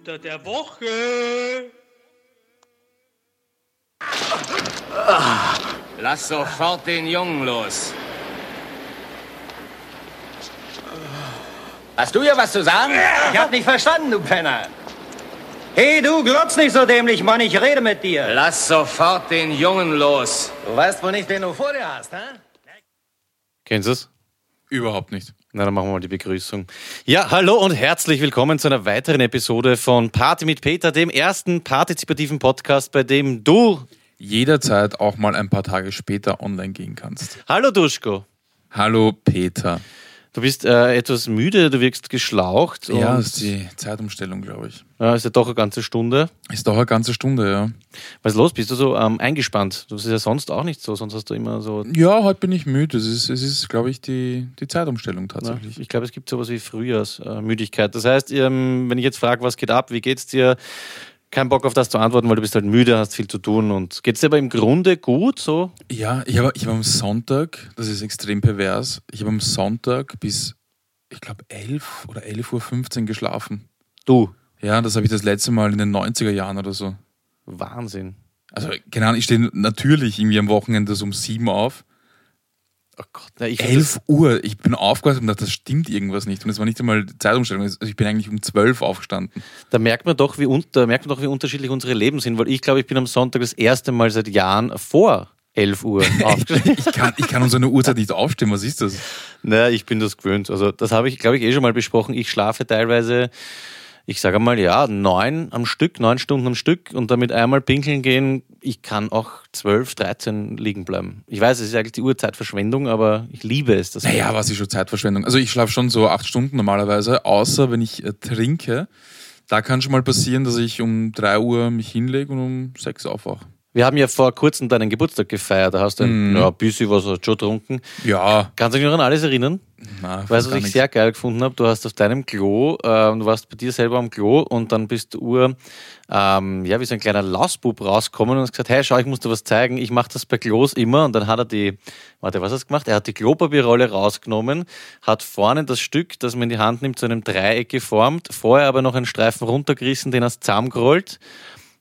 unter der Woche. Lass sofort den Jungen los. Hast du ja was zu sagen? Ich hab nicht verstanden, du Penner. Hey, du glotz nicht so dämlich, Mann, ich rede mit dir. Lass sofort den Jungen los. Du weißt wohl nicht, wen du vor dir hast, hä? Kennst du es? Überhaupt nicht. Na, dann machen wir mal die Begrüßung. Ja, hallo und herzlich willkommen zu einer weiteren Episode von Party mit Peter, dem ersten partizipativen Podcast, bei dem du. Jederzeit auch mal ein paar Tage später online gehen kannst. Hallo Duschko. Hallo Peter. Du bist äh, etwas müde, du wirkst geschlaucht. Ja, ist die Zeitumstellung, glaube ich. Ja, ist ja doch eine ganze Stunde. Ist doch eine ganze Stunde, ja. Was ist los? Bist du so ähm, eingespannt? Das ist ja sonst auch nicht so, sonst hast du immer so. Ja, heute bin ich müde. Es ist, es ist glaube ich, die, die Zeitumstellung tatsächlich. ich glaube, es gibt sowas wie Frühjahrsmüdigkeit. Das heißt, ähm, wenn ich jetzt frage, was geht ab, wie geht's dir? Kein Bock auf das zu antworten, weil du bist halt müde, hast viel zu tun. Und geht's dir aber im Grunde gut so? Ja, ich habe ich hab am Sonntag, das ist extrem pervers, ich habe am Sonntag bis, ich glaube, 11 oder 11.15 Uhr geschlafen. Du. Ja, das habe ich das letzte Mal in den 90er Jahren oder so. Wahnsinn. Also, keine Ahnung, ich stehe natürlich irgendwie am Wochenende so um 7 auf. Oh Gott. Ja, ich find 11 Uhr. Ich bin aufgewacht und dachte, das stimmt irgendwas nicht. Und es war nicht einmal die Zeitumstellung. Also ich bin eigentlich um 12 aufgestanden. Das, da, merkt man doch, wie, un- da merkt man doch, wie unterschiedlich unsere Leben sind, weil ich glaube, ich bin am Sonntag das erste Mal seit Jahren vor 11 Uhr aufgestanden. Ich kann, ich kann um so eine Uhrzeit nicht aufstehen. Was ist das? naja, ich bin das gewöhnt. Also, das habe ich, glaube ich, eh schon mal besprochen. Ich schlafe teilweise, ich sage mal, ja, neun am Stück, neun Stunden am Stück und damit einmal pinkeln gehen. Ich kann auch 12, 13 liegen bleiben. Ich weiß, es ist eigentlich die Uhrzeitverschwendung, aber ich liebe es. Das Naja, was ist schon Zeitverschwendung? Also ich schlafe schon so acht Stunden normalerweise, außer wenn ich äh, trinke. Da kann schon mal passieren, dass ich um 3 Uhr mich hinlege und um 6 aufwache. Wir haben ja vor kurzem deinen Geburtstag gefeiert. Da hast du ein, ja, ein bisschen was schon getrunken. Ja, Kannst du dich noch an alles erinnern? na, Weißt du, was ich nichts. sehr geil gefunden habe? Du hast auf deinem Klo, ähm, du warst bei dir selber am Klo und dann bist du ähm, ja, wie so ein kleiner Lausbub rausgekommen und hast gesagt, hey, schau, ich muss dir was zeigen, ich mache das bei Klos immer. Und dann hat er die, warte, was hast du gemacht? Er hat die Klopapierrolle rausgenommen, hat vorne das Stück, das man in die Hand nimmt, zu einem Dreieck geformt, vorher aber noch einen Streifen runtergerissen, den hast zusammengerollt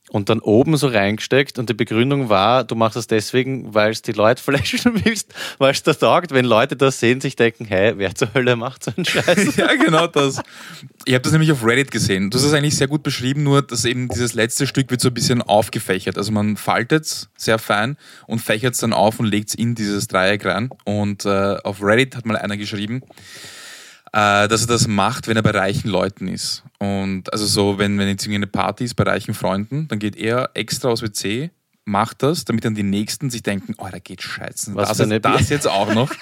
und dann oben so reingesteckt und die Begründung war, du machst das deswegen, weil es die Leute flashen willst, weil es da taugt, wenn Leute das sehen, sich denken, hey, wer zur Hölle macht so einen Scheiß? Ja, genau das. Ich habe das nämlich auf Reddit gesehen. Du hast es eigentlich sehr gut beschrieben, nur dass eben dieses letzte Stück wird so ein bisschen aufgefächert. Also man faltet es sehr fein und fächert es dann auf und legt es in dieses Dreieck rein. Und äh, auf Reddit hat mal einer geschrieben, äh, dass er das macht, wenn er bei reichen Leuten ist. Und also so, wenn, wenn jetzt irgendwie eine Party ist bei reichen Freunden, dann geht er extra aus WC, macht das, damit dann die Nächsten sich denken, oh, da geht scheißen. Was das, eine das jetzt auch noch.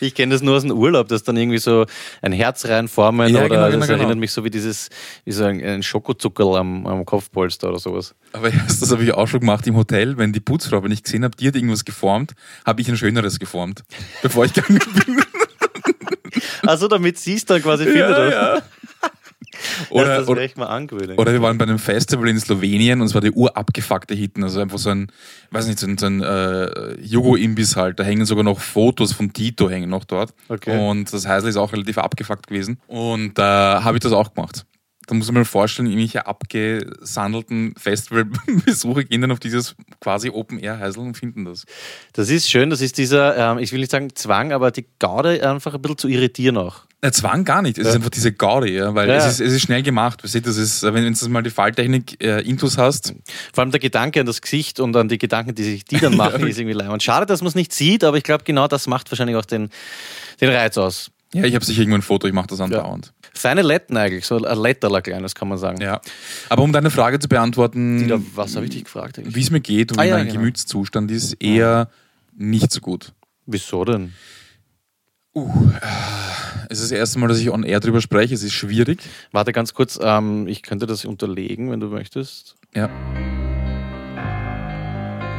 Ich kenne das nur aus dem Urlaub, dass dann irgendwie so ein Herz reinformen Ja, oder genau, genau, das genau. erinnert mich so wie dieses, wie so ein, ein Schokozuckerl am, am Kopfpolster oder sowas. Aber erst, das habe ich auch schon gemacht im Hotel, wenn die Putzfrau, wenn ich gesehen habe, die hat irgendwas geformt, habe ich ein schöneres geformt, bevor ich gegangen bin. Also damit sie es dann quasi findet. ja. das, Oder, das oder, werde ich mal angewöhnen. oder wir waren bei einem Festival in Slowenien und es war die urabgefuckte Hitten, also einfach so ein, weiß nicht, so ein, so ein äh, Jugo-Imbiss halt, da hängen sogar noch Fotos von Tito hängen noch dort. Okay. Und das Heisel ist auch relativ abgefuckt gewesen. Und da habe ich das auch gemacht. Da muss man mal vorstellen, irgendwelche abgesandelten Festivalbesucher gehen dann auf dieses quasi Open-Air-Heisel und finden das. Das ist schön, das ist dieser, ähm, ich will nicht sagen Zwang, aber die Gaude einfach ein bisschen zu irritieren auch. Na, Zwang gar nicht. Es ist einfach diese Gaudi, ja, weil Ja, es, ja. ist, es ist schnell gemacht. Du siehst, das ist, wenn wenn du mal die Falltechnik äh, Intus hast, Vor allem der Gedanke an das Gesicht und an die Gedanken, die sich die dann machen, ist irgendwie leibend. Schade, dass man es nicht sieht, aber ich glaube, genau das macht wahrscheinlich auch den, den Reiz aus. ja, ich habe sicher irgendwo ein Foto, ich mache das andauernd. Feine Letten eigentlich, so ein Letterler kleines, kann man sagen. Ja. Aber um deine Frage zu beantworten, Dieter, was habe ich dich gefragt wie es mir geht und Ah, ja, mein genau. Gemütszustand ist, eher nicht so gut. Wieso denn? Es ist das erste Mal, dass ich on air drüber spreche. Es ist schwierig. Warte ganz kurz, ähm, ich könnte das unterlegen, wenn du möchtest. Ja.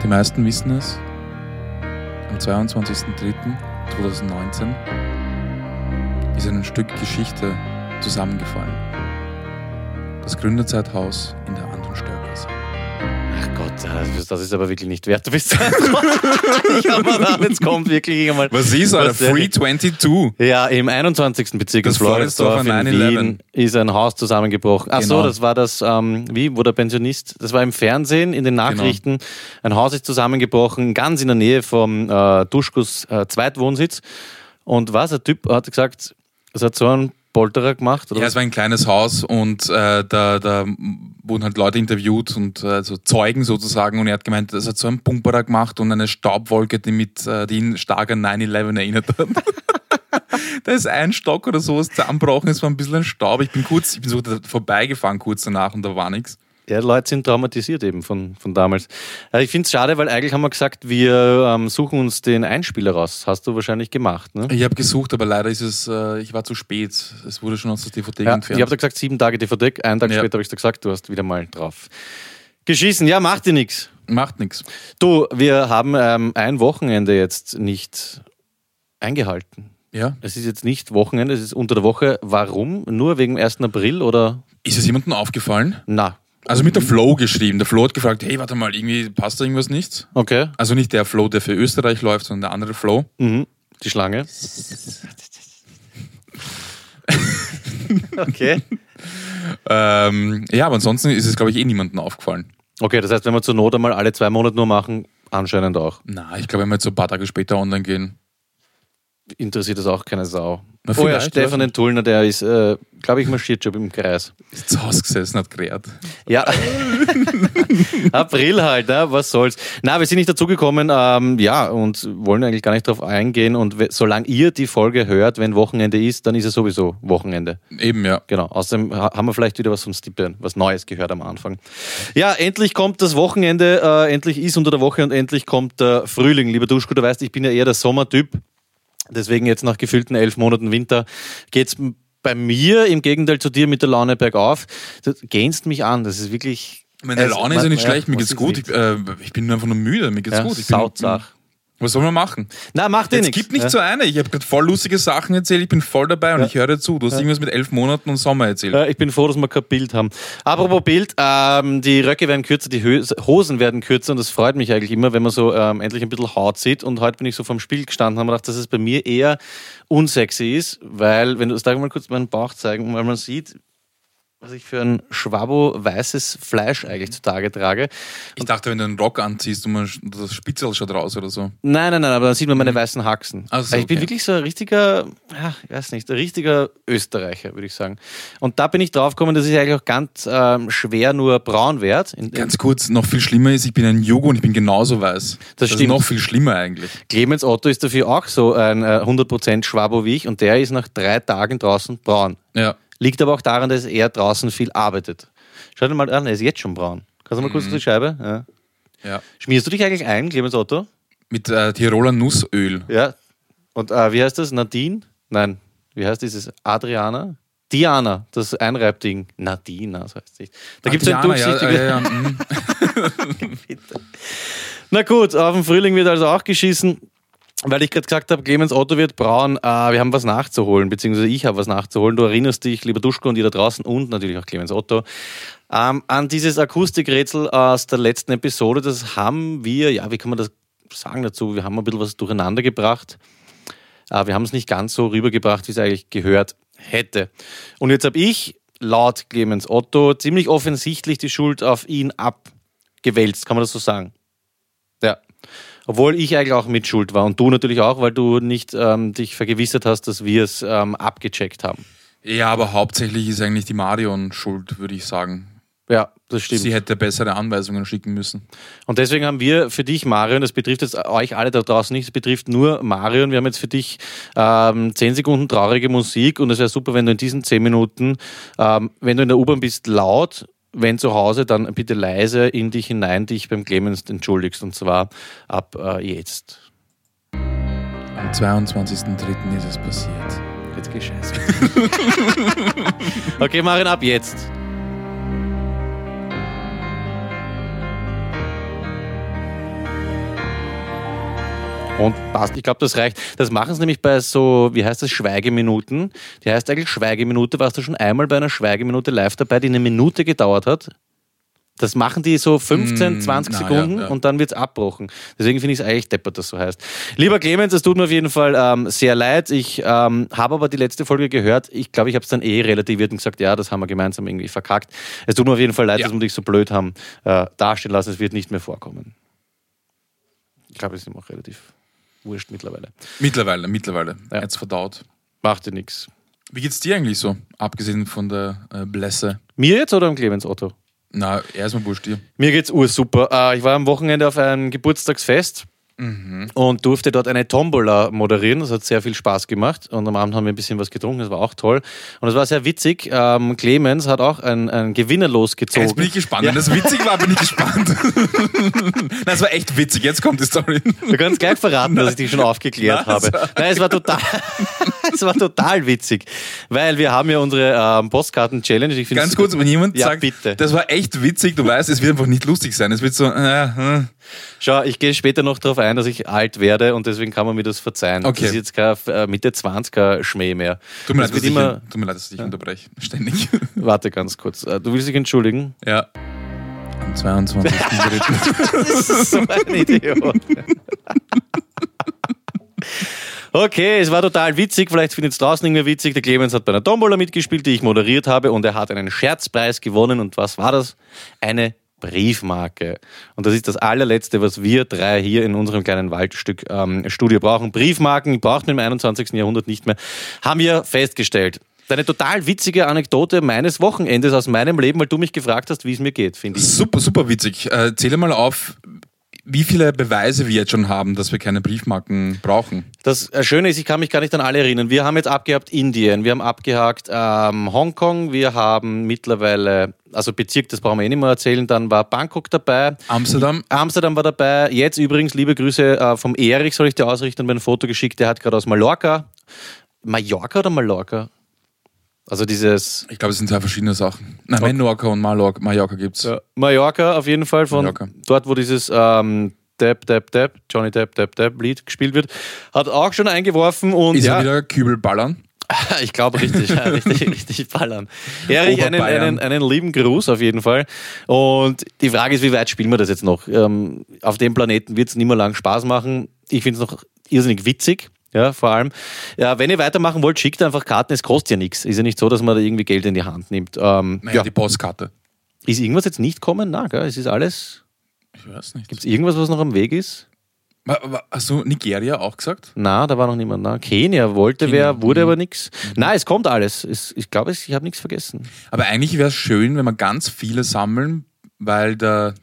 Die meisten wissen es. Am 22.03.2019 ist ein Stück Geschichte zusammengefallen. Das Gründerzeithaus in der Anton Störgasse. Ach Gott, das- das ist aber wirklich nicht wert. Du bist so Ich hab mir gedacht, jetzt kommt wirklich einmal. Was ist, Alter? Der- Free 22. Ja, im 21. Bezirk Das in Floridsdorf in Wien ist ein Haus zusammengebrochen. Ach so, Genau. das war das, ähm, wie, wo der Pensionist, das war im Fernsehen, in den Nachrichten. Ein Haus ist zusammengebrochen, ganz in der Nähe vom äh, Duschkus äh, Zweitwohnsitz. Und was, ein Typ hat gesagt, es hat so einen Polterer gemacht. Oder Ja, es war ein kleines Haus und äh, da, da wurden halt Leute interviewt und äh, so Zeugen sozusagen und er hat gemeint, das hat so einen Pumperer gemacht und eine Staubwolke, die mit äh, die ihn stark an 9-11 erinnert hat. da ist ein Stock oder sowas zusammengebrochen, es war ein bisschen ein Staub. Ich bin kurz, ich bin so vorbeigefahren kurz danach und da war nichts. Ja, Leute sind traumatisiert eben von, von damals. Äh, Ich finde es schade, weil eigentlich haben wir gesagt, wir ähm, suchen uns den Einspieler raus. Hast du wahrscheinlich gemacht, ne? Ich habe gesucht, aber leider ist es, äh, ich war zu spät. Es wurde schon aus der DVD Ja, ich entfernt. habe da gesagt, sieben Tage DVD, einen Tag Ja. später habe ich dir gesagt, du hast wieder mal drauf. Geschissen, ja, macht dir nichts. Macht nichts. Du, wir haben ähm, ein Wochenende jetzt nicht eingehalten. Ja. Es ist jetzt nicht Wochenende, es ist unter der Woche. Warum? Nur wegen 1. April oder? Ist es jemandem aufgefallen? Na, Also mit der Flo geschrieben. Der Flo hat gefragt, hey, warte mal, irgendwie passt da irgendwas nicht? okay. Also nicht der Flo, der für Österreich läuft, sondern der andere Flo. Mhm. Die Schlange. okay. Ähm, ja, aber ansonsten ist es, glaube ich, eh niemandem aufgefallen. Okay, das heißt, wenn wir zur Not einmal alle zwei Monate nur machen, anscheinend auch. Na, ich glaube, wenn wir jetzt so ein paar Tage später online gehen. Interessiert das auch keine Sau. Na, oh ja, Stefan den Tullner, der ist, äh, glaube ich, marschiert schon im Kreis. Ist zu Hause gesessen, hat gerät. Ja. April halt, ne? was soll's. Na, wir sind nicht dazugekommen, ähm, ja, und wollen eigentlich gar nicht drauf eingehen. Und solange ihr die Folge hört, wenn Wochenende ist, dann ist es sowieso Wochenende. Eben, ja. Genau. Außerdem ha- haben wir vielleicht wieder was von Stippe, was Neues gehört am Anfang. Ja, endlich kommt das Wochenende, äh, endlich ist unter der Woche und endlich kommt der Frühling. Lieber Duschko, du weißt, ich bin ja eher der Sommertyp. Deswegen jetzt nach gefühlten elf Monaten Winter geht's m- bei mir im Gegenteil zu dir mit der Laune bergauf. Du gähnst mich an. Das ist wirklich. Meine Laune ist ja nicht schlecht, mir geht's gut. Ich, äh, ich bin einfach nur müde, mir geht's Ja, gut. Ich bin. Was soll man machen? Na, macht dir Jetzt nichts. gibt nicht ja. so eine. Ich habe gerade voll lustige Sachen erzählt, ich bin voll dabei und ich höre dir zu. Du hast irgendwas mit elf Monaten und Sommer erzählt. Ja, ich bin froh, dass wir kein Bild haben. Apropos Bild, ähm, die Röcke werden kürzer, die Hö Hosen werden kürzer und das freut mich eigentlich immer, wenn man so ähm, endlich ein bisschen Haut sieht. Und heute bin ich so vom Spiel gestanden und habe gedacht, dass es bei mir eher unsexy ist, weil, wenn du, darf ich mal kurz meinen Bauch zeigen, weil man sieht, was ich für ein schwabo weißes Fleisch eigentlich zutage trage. Ich dachte, wenn du einen Rock anziehst und man, das Spitzel schaut raus oder so. Nein, nein, nein, aber dann sieht man meine weißen Haxen. So, Weil ich bin okay. wirklich so ein richtiger, ja, ich weiß nicht, ein richtiger Österreicher, würde ich sagen. Und da bin ich drauf gekommen, dass ich eigentlich auch ganz ähm, schwer nur braun werde. Ganz kurz, noch viel schlimmer ist, ich bin ein Jugo und ich bin genauso weiß. Das, ist stimmt. noch viel schlimmer eigentlich. Clemens Otto ist dafür auch so ein äh, 100% Schwabo wie ich und der ist nach drei Tagen draußen braun. Ja. Liegt aber auch daran, dass er draußen viel arbeitet. Schau dir mal an, er ist jetzt schon braun. Kannst du mal Mhm. kurz auf die Scheibe? Ja. ja. Schmierst du dich eigentlich ein, Clemens Otto? Mit äh, Tiroler Nussöl. Ja. Und äh, wie heißt das? Nadine? Nein. Wie heißt dieses? Adriana? Diana, das Einreibding. Nadina, das heißt nicht. Da gibt es ein Diana, ja, durchsichtiges. ja, ja, mm. Na gut, auf den Frühling wird also auch geschissen. Weil ich gerade gesagt habe, Clemens Otto wird braun, äh, wir haben was nachzuholen, beziehungsweise ich habe was nachzuholen. Du erinnerst dich, lieber Duschko und ihr da draußen und natürlich auch Clemens Otto, ähm, an dieses Akustikrätsel aus der letzten Episode. Das haben wir, ja, wie kann man das sagen dazu? Wir haben ein bisschen was durcheinander gebracht. Äh, wir haben es nicht ganz so rübergebracht, wie es eigentlich gehört hätte. Und jetzt habe ich laut Clemens Otto ziemlich offensichtlich die Schuld auf ihn abgewälzt, kann man das so sagen? Ja. Obwohl ich eigentlich auch mit Schuld war und du natürlich auch, weil du nicht ähm, dich vergewissert hast, dass wir es ähm, abgecheckt haben. ja, aber hauptsächlich ist eigentlich die Marion schuld, würde ich sagen. Ja, das stimmt. Sie hätte bessere Anweisungen schicken müssen. Und deswegen haben wir für dich, Marion, das betrifft jetzt euch alle da draußen nicht, es betrifft nur Marion. Wir haben jetzt für dich ähm, 10 Sekunden traurige Musik und es wäre super, wenn du in diesen 10 Minuten, ähm, wenn du in der U-Bahn bist, laut, wenn zu Hause, dann bitte leise in dich hinein dich beim Clemens entschuldigst und zwar ab äh, jetzt. Am 22.03. ist es passiert. Jetzt geh scheiße. okay, Marion, ab jetzt. Und passt. Ich glaube, das reicht. Das machen sie nämlich bei so, wie heißt das, Schweigeminuten. Die heißt eigentlich Schweigeminute. Warst du schon einmal bei einer Schweigeminute live dabei, die eine Minute gedauert hat? Das machen die so 15, Mm, 20 na, Sekunden ja, ja. und dann wird es abbrochen. Deswegen finde ich es eigentlich deppert, dass so heißt. Lieber Clemens, es tut mir auf jeden Fall ähm, sehr leid. Ich ähm, habe aber die letzte Folge gehört. Ich glaube, ich habe es dann eh relativiert und gesagt, ja, das haben wir gemeinsam irgendwie verkackt. Es tut mir auf jeden Fall leid, Ja. dass wir dich so blöd haben äh, dastehen lassen. Es wird nicht mehr vorkommen. Ich glaube, es ist ihm auch relativ wurscht mittlerweile. Mittlerweile, mittlerweile. Ja. Jetzt verdaut. Macht dir nichts. Wie geht's dir eigentlich so? Abgesehen von der äh, Blässe. Mir jetzt oder am Clemens Otto? Na, erstmal wurscht dir. Mir geht's ursuper. Äh, ich war am Wochenende auf einem Geburtstagsfest und durfte dort eine Tombola moderieren. Das hat sehr viel Spaß gemacht. Und am Abend haben wir ein bisschen was getrunken. Das war auch toll. Und es war sehr witzig. Ähm, Clemens hat auch einen, einen Gewinner losgezogen. Jetzt bin ich gespannt. Wenn das witzig war, bin ich gespannt. Nein, es war echt witzig. Jetzt kommt die Story. Du kannst gleich verraten, dass ich dich schon aufgeklärt Nein, habe. Nein, es war total, es war total witzig, weil wir haben ja unsere ähm, Postkarten-Challenge. Ich Ganz kurz, wenn jemand Ja, sagt, bitte. das war echt witzig, du weißt, es wird einfach nicht lustig sein. Es wird so, äh, äh. Schau, ich gehe später noch darauf ein, dass ich alt werde und deswegen kann man mir das verzeihen. Okay. Das ist jetzt kein äh, Mitte 20er Schmäh mehr. Tut mir, Das leid, dass ich, immer, tut mir leid, dass ich dich unterbreche. Ständig. warte ganz kurz. Äh, Du willst dich entschuldigen? ja. Am 22. Das ist so ein Idiot. Okay, es war total witzig. Vielleicht findet es draußen irgendwie witzig. Der Clemens hat bei einer Tombola mitgespielt, die ich moderiert habe, und er hat einen Scherzpreis gewonnen. Und was war das? Eine Briefmarke. Und das ist das allerletzte, was wir drei hier in unserem kleinen Waldstück ähm, Studio brauchen. Briefmarken braucht man im 21. Jahrhundert nicht mehr. Haben wir festgestellt. Eine total witzige Anekdote meines Wochenendes aus meinem Leben, weil du mich gefragt hast, wie es mir geht, finde ich. super, super witzig. Äh, zähle mal auf, wie viele Beweise wir jetzt schon haben, dass wir keine Briefmarken brauchen. Das äh, Schöne ist, ich kann mich gar nicht an alle erinnern. Wir haben jetzt abgehakt Indien, wir haben abgehakt ähm, Hongkong, wir haben mittlerweile, also Bezirk, das brauchen wir eh nicht mehr erzählen, dann war Bangkok dabei. Amsterdam, Amsterdam war dabei. Jetzt übrigens, liebe Grüße äh, vom Erich, soll ich dir ausrichten, mir ein Foto geschickt. Der hat gerade aus Mallorca. Mallorca oder Mallorca? Also dieses ich glaube, es sind zwei verschiedene Sachen. Nein, Menorca und Mallorca, Mallorca gibt's. ja, Mallorca auf jeden Fall, von Mallorca. dort, wo dieses ähm, Depp, Depp, Depp, Johnny Depp, Depp, Depp Lied gespielt wird, hat auch schon eingeworfen und Ist ja, er wieder Kübelballern? Ich glaube richtig, ja, richtig, richtig ballern. Erich, einen, einen, einen lieben Gruß auf jeden Fall. Und die Frage ist, wie weit spielen wir das jetzt noch? Ähm, auf dem Planeten wird es nicht mehr lang Spaß machen. Ich finde es noch irrsinnig witzig. Ja, vor allem. Ja, wenn ihr weitermachen wollt, schickt einfach Karten, es kostet ja nichts. Ist ja nicht so, dass man da irgendwie Geld in die Hand nimmt. Ähm, Naja, ja. die Postkarte. Ist irgendwas jetzt nicht kommen? Na, gell? Es ist alles. Ich weiß nicht. Gibt es irgendwas, was noch am Weg ist? Hast du Nigeria auch gesagt? Na, da war noch niemand. Na, Kenia wollte Kenia, wer, wurde mhm. aber nichts. Na, es kommt alles. Es, ich glaube, ich habe nichts vergessen. Aber eigentlich wäre es schön, wenn wir ganz viele sammeln, weil der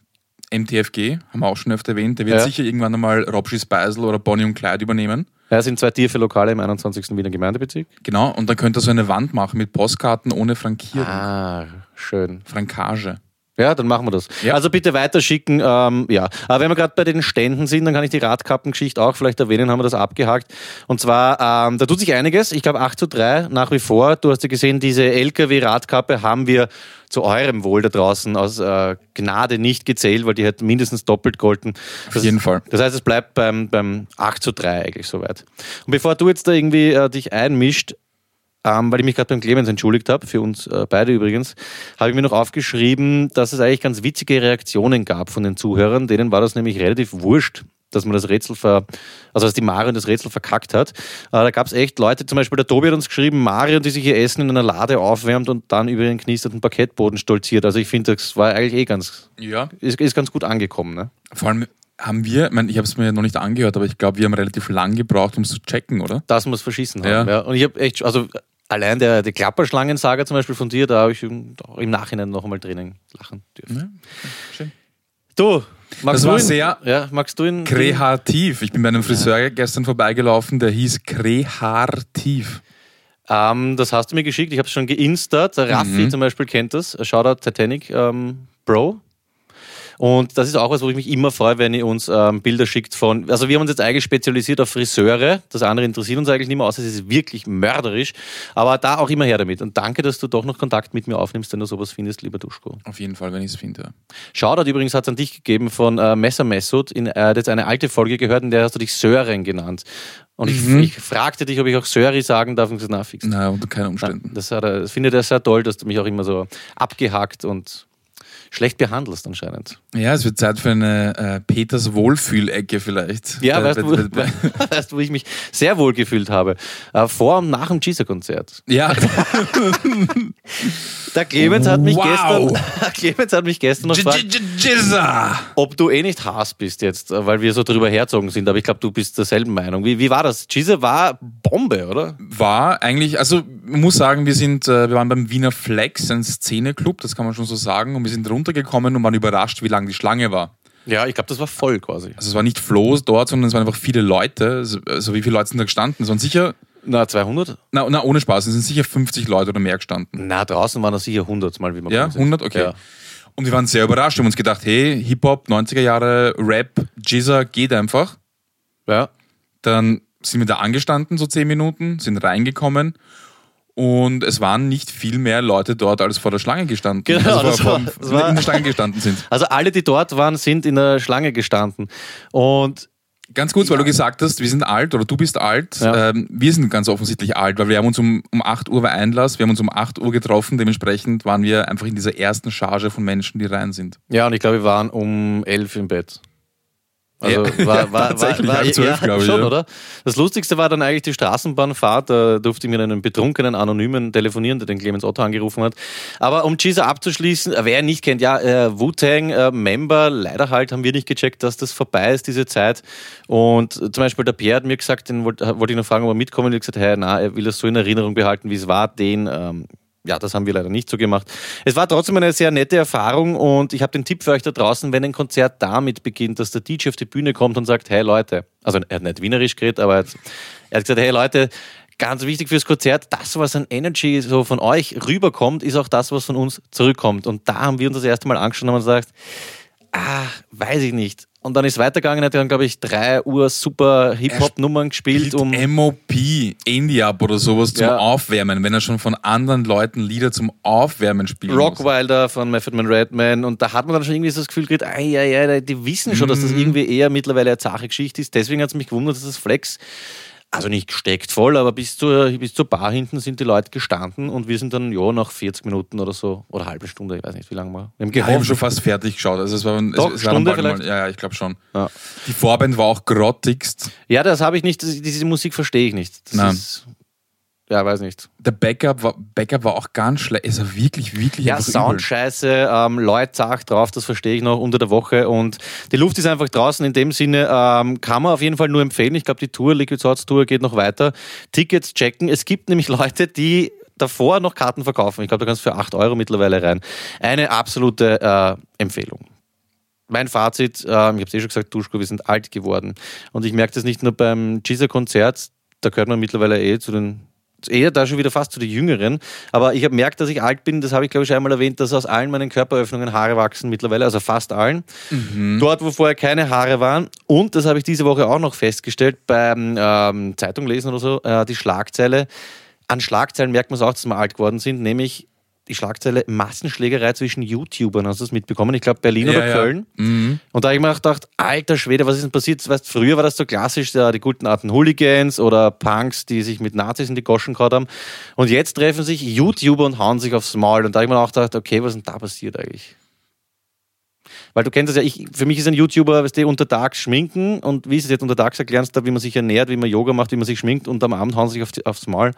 MTFG, haben wir auch schon öfter erwähnt, der wird Ja. sicher irgendwann einmal Robschi Speisel oder Bonnie und Clyde übernehmen. Ja, sind zwei Tier für Lokale im 21. Wiener Gemeindebezirk. Genau, und dann könnte er so eine Wand machen mit Postkarten ohne Frankierung. Ah, schön. Frankage. Ja, dann machen wir das. Ja. Also bitte weiterschicken. Ähm, ja, aber wenn wir gerade bei den Ständen sind, dann kann ich die Radkappengeschichte auch vielleicht erwähnen, haben wir das abgehakt. Und zwar, ähm, da tut sich einiges. Ich glaube 8 zu 3 nach wie vor. Du hast ja gesehen, diese LKW-Radkappe haben wir zu eurem Wohl da draußen aus äh, Gnade nicht gezählt, weil die hätten mindestens doppelt golden. Auf jeden Fall. Das heißt, es bleibt beim, beim 8 zu 3 eigentlich soweit. Und bevor du jetzt da irgendwie äh, dich einmischt, ähm, weil ich mich gerade beim Clemens entschuldigt habe, für uns äh, beide übrigens, habe ich mir noch aufgeschrieben, dass es eigentlich ganz witzige Reaktionen gab von den Zuhörern. Denen war das nämlich relativ wurscht, dass man das Rätsel ver, also dass die Marion das Rätsel verkackt hat. Äh, da gab es echt Leute, zum Beispiel der Tobi hat uns geschrieben, Marion, die sich ihr Essen in einer Lade aufwärmt und dann über den knisterten Parkettboden stolziert. Also ich finde, das war eigentlich eh ganz, Ja. ist, ist ganz gut angekommen. Ne? Vor allem haben wir, ich, mein, ich habe es mir noch nicht angehört, aber ich glaube, wir haben relativ lang gebraucht, um es zu checken, oder? dass wir es verschissen Ja. haben. Ja. Und ich habe echt, also allein der, die Klapperschlangensaga zum Beispiel von dir, da habe ich im im Nachhinein noch einmal drinnen lachen dürfen. Ja, schön. Du, magst Das du war ihn, sehr ja, magst du ihn? Kreativ. Ich bin bei einem Friseur gestern vorbeigelaufen, der hieß Kreativ. Ähm, das hast du mir geschickt, ich habe es schon geinstert. Raffi Mhm. zum Beispiel kennt das. Shoutout Titanic ähm, Bro. Und das ist auch was, wo ich mich immer freue, wenn ihr uns ähm, Bilder schickt von. Also, wir haben uns jetzt eigentlich spezialisiert auf Friseure. Das andere interessiert uns eigentlich nicht mehr, außer es ist wirklich mörderisch. Aber da auch immer her damit. Und danke, dass du doch noch Kontakt mit mir aufnimmst, wenn du sowas findest, lieber Duschko. Auf jeden Fall, wenn ich es finde. Shoutout übrigens hat es an dich gegeben von äh, Messer Messut. In, hat jetzt eine alte Folge gehört, in der hast du dich Sören genannt. Und ich, Mhm. ich fragte dich, ob ich auch Söri sagen darf und gesagt, na, fix. Naja, unter keinen Na, Umständen. das, hat er, das findet er sehr toll, dass du mich auch immer so abgehackt und schlecht behandelst anscheinend. Ja, es wird Zeit für eine äh, Peters Wohlfühlecke vielleicht. Ja, Bei- weißt du, wo, bei- weißt wo ich mich sehr wohl gefühlt habe? Äh, vor und nach dem Cheeser-Konzert. Ja, Der Clemens hat mich Wow. gestern, Clemens hat mich gestern noch gefragt, ob du eh nicht Haas bist jetzt, äh, weil wir so drüber herzogen sind. Aber ich glaube, du bist derselben Meinung. Wie, wie war das? Cheeser war Bombe, oder? War eigentlich, also man muss sagen, wir sind, äh, wir waren beim Wiener Flex, ein Szeneclub, das kann man schon so sagen, und wir sind runtergekommen und waren überrascht, wie lang die Schlange war. Ja, ich glaube, das war voll quasi. Also es war nicht Floh dort, sondern es waren einfach viele Leute. Also, also wie viele Leute sind da gestanden? Es waren sicher, Na, 200? na, na ohne Spaß, es sind sicher 50 Leute oder mehr gestanden. Na, draußen waren das sicher 100 mal, wie man Ja, kommen sieht. 100? Okay. Ja. Und wir waren sehr überrascht, wir haben uns gedacht, hey, Hip-Hop, 90er Jahre, Rap, Jizza, geht einfach. ja. Dann sind wir da angestanden, so 10 Minuten, sind reingekommen und es waren nicht viel mehr Leute dort als vor der Schlange gestanden. Genau, also das vor, war- vor, war- in der Schlange gestanden sind. Also alle, die dort waren, sind in der Schlange gestanden. Und Ganz kurz, weil du gesagt hast, wir sind alt oder du bist alt. Ja. Ähm, wir sind ganz offensichtlich alt, weil wir haben uns um, um 8 Uhr war Einlass, wir haben uns um 8 Uhr getroffen, dementsprechend waren wir einfach in dieser ersten Charge von Menschen, die rein sind. ja, und ich glaube, wir waren um 11 im Bett. Also Ja, war, war, tatsächlich, war, war halb zwölf, ja, glaube ich, schon, ja. oder? Das Lustigste war dann eigentlich die Straßenbahnfahrt. Da durfte ich mit einem betrunkenen Anonymen telefonieren, der den Clemens Otto angerufen hat. Aber um Cheezer abzuschließen, wer ihn nicht kennt, ja, äh, Wu-Tang äh, Member, leider halt haben wir nicht gecheckt, dass das vorbei ist, diese Zeit. Und äh, zum Beispiel der Pierre hat mir gesagt, den wollte wollte ich noch fragen, ob er mitkommen will. Ich habe gesagt, hey, na, er will das so in Erinnerung behalten, wie es war, den ähm, ja, das haben wir leider nicht so gemacht. Es war trotzdem eine sehr nette Erfahrung und ich habe den Tipp für euch da draußen, wenn ein Konzert damit beginnt, dass der DJ auf die Bühne kommt und sagt, hey Leute, also er hat nicht wienerisch geredet, aber er hat, er hat gesagt, hey Leute, ganz wichtig fürs Konzert, das, was an Energy so von euch rüberkommt, ist auch das, was von uns zurückkommt. Und da haben wir uns das erste Mal angeschaut und haben gesagt, ah, weiß ich nicht. Und dann ist weitergegangen, hat dann, glaube ich, drei Uhr super Hip-Hop-Nummern gespielt, um. MOP, Indie Up oder sowas zum Ja. Aufwärmen, wenn er schon von anderen Leuten Lieder zum Aufwärmen spielt. Rockwilder von Method Man Redman und da hat man dann schon irgendwie so das Gefühl gekriegt, ah, ja, ja, die wissen schon, dass das irgendwie eher mittlerweile eine zache Geschichte ist. Deswegen hat es mich gewundert, dass das Flex, also nicht gesteckt voll, aber bis zur, bis zur Bar hinten sind die Leute gestanden und wir sind dann, ja, nach 40 Minuten oder so, oder halbe Stunde, ich weiß nicht, wie lange wir. Wir haben Ja, ich habe gehofft. schon fast fertig geschaut. Also es war, es, Doch, es war Stunde vielleicht? Mal, ja, ja, ich glaube schon. Ja. Die Vorband war auch grottigst. ja, das habe ich nicht, das, diese Musik verstehe ich nicht. Das Nein. ist, ja, weiß nicht. Der Backup war, Backup war auch ganz schlecht. Es war wirklich, wirklich Ja, einfach Sound übel. scheiße, ähm, Leute sagt drauf, das verstehe ich noch unter der Woche und die Luft ist einfach draußen. In dem Sinne ähm, kann man auf jeden Fall nur empfehlen. Ich glaube, die Tour, Liquid Swords Tour geht noch weiter. Tickets checken. Es gibt nämlich Leute, die davor noch Karten verkaufen. Ich glaube, da kannst du für 8 Euro mittlerweile rein. Eine absolute äh, Empfehlung. Mein Fazit, ähm, ich habe es eh schon gesagt, Duschko, wir sind alt geworden. Und ich merke das nicht nur beim Cheezer-Konzert, da gehört man mittlerweile eh zu den eher da schon wieder fast zu den Jüngeren. Aber ich habe gemerkt, dass ich alt bin, das habe ich glaube ich schon einmal erwähnt, dass aus allen meinen Körperöffnungen Haare wachsen mittlerweile, also fast allen. Dort, wo vorher keine Haare waren. Und das habe ich diese Woche auch noch festgestellt beim ähm, Zeitung lesen oder so, äh, die Schlagzeile. An Schlagzeilen merkt man es auch, dass wir alt geworden sind, nämlich die Schlagzeile Massenschlägerei zwischen YouTubern. Hast du das mitbekommen? Ich glaube Berlin Ja, oder ja. Köln. Mhm. Und da habe ich mir auch gedacht, alter Schwede, was ist denn passiert? Weißt, früher war das so klassisch, ja, die guten alten Hooligans oder Punks, die sich mit Nazis in die Goschen gehauen haben. Und jetzt treffen sich YouTuber und hauen sich aufs Maul. Und da habe ich mir auch gedacht, okay, was ist denn da passiert eigentlich? Weil du kennst das ja, ich, für mich ist ein YouTuber, weißt du, untertags schminken und wie ist es jetzt untertags erklärst, wie man sich ernährt, wie man Yoga macht, wie man sich schminkt und am Abend hauen sie sich auf die, aufs Maul.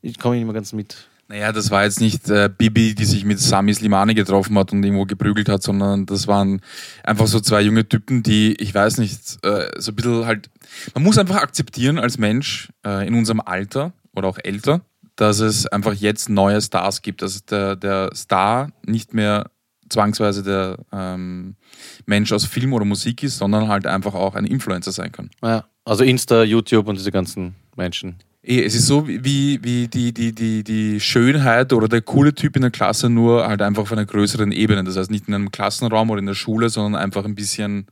Ich komme nicht mehr ganz mit. Naja, das war jetzt nicht äh, Bibi, die sich mit Sami Slimani getroffen hat und irgendwo geprügelt hat, sondern das waren einfach so zwei junge Typen, die, ich weiß nicht, äh, so ein bisschen halt, man muss einfach akzeptieren als Mensch äh, in unserem Alter oder auch älter, dass es einfach jetzt neue Stars gibt, dass der, der Star nicht mehr zwangsweise der ähm, Mensch aus Film oder Musik ist, sondern halt einfach auch ein Influencer sein kann. Ja, also Insta, YouTube und diese ganzen Menschen. Eh, es ist so wie, wie die, die, die, die Schönheit oder der coole Typ in der Klasse, nur halt einfach auf einer größeren Ebene. Das heißt nicht in einem Klassenraum oder in der Schule, sondern einfach ein bisschen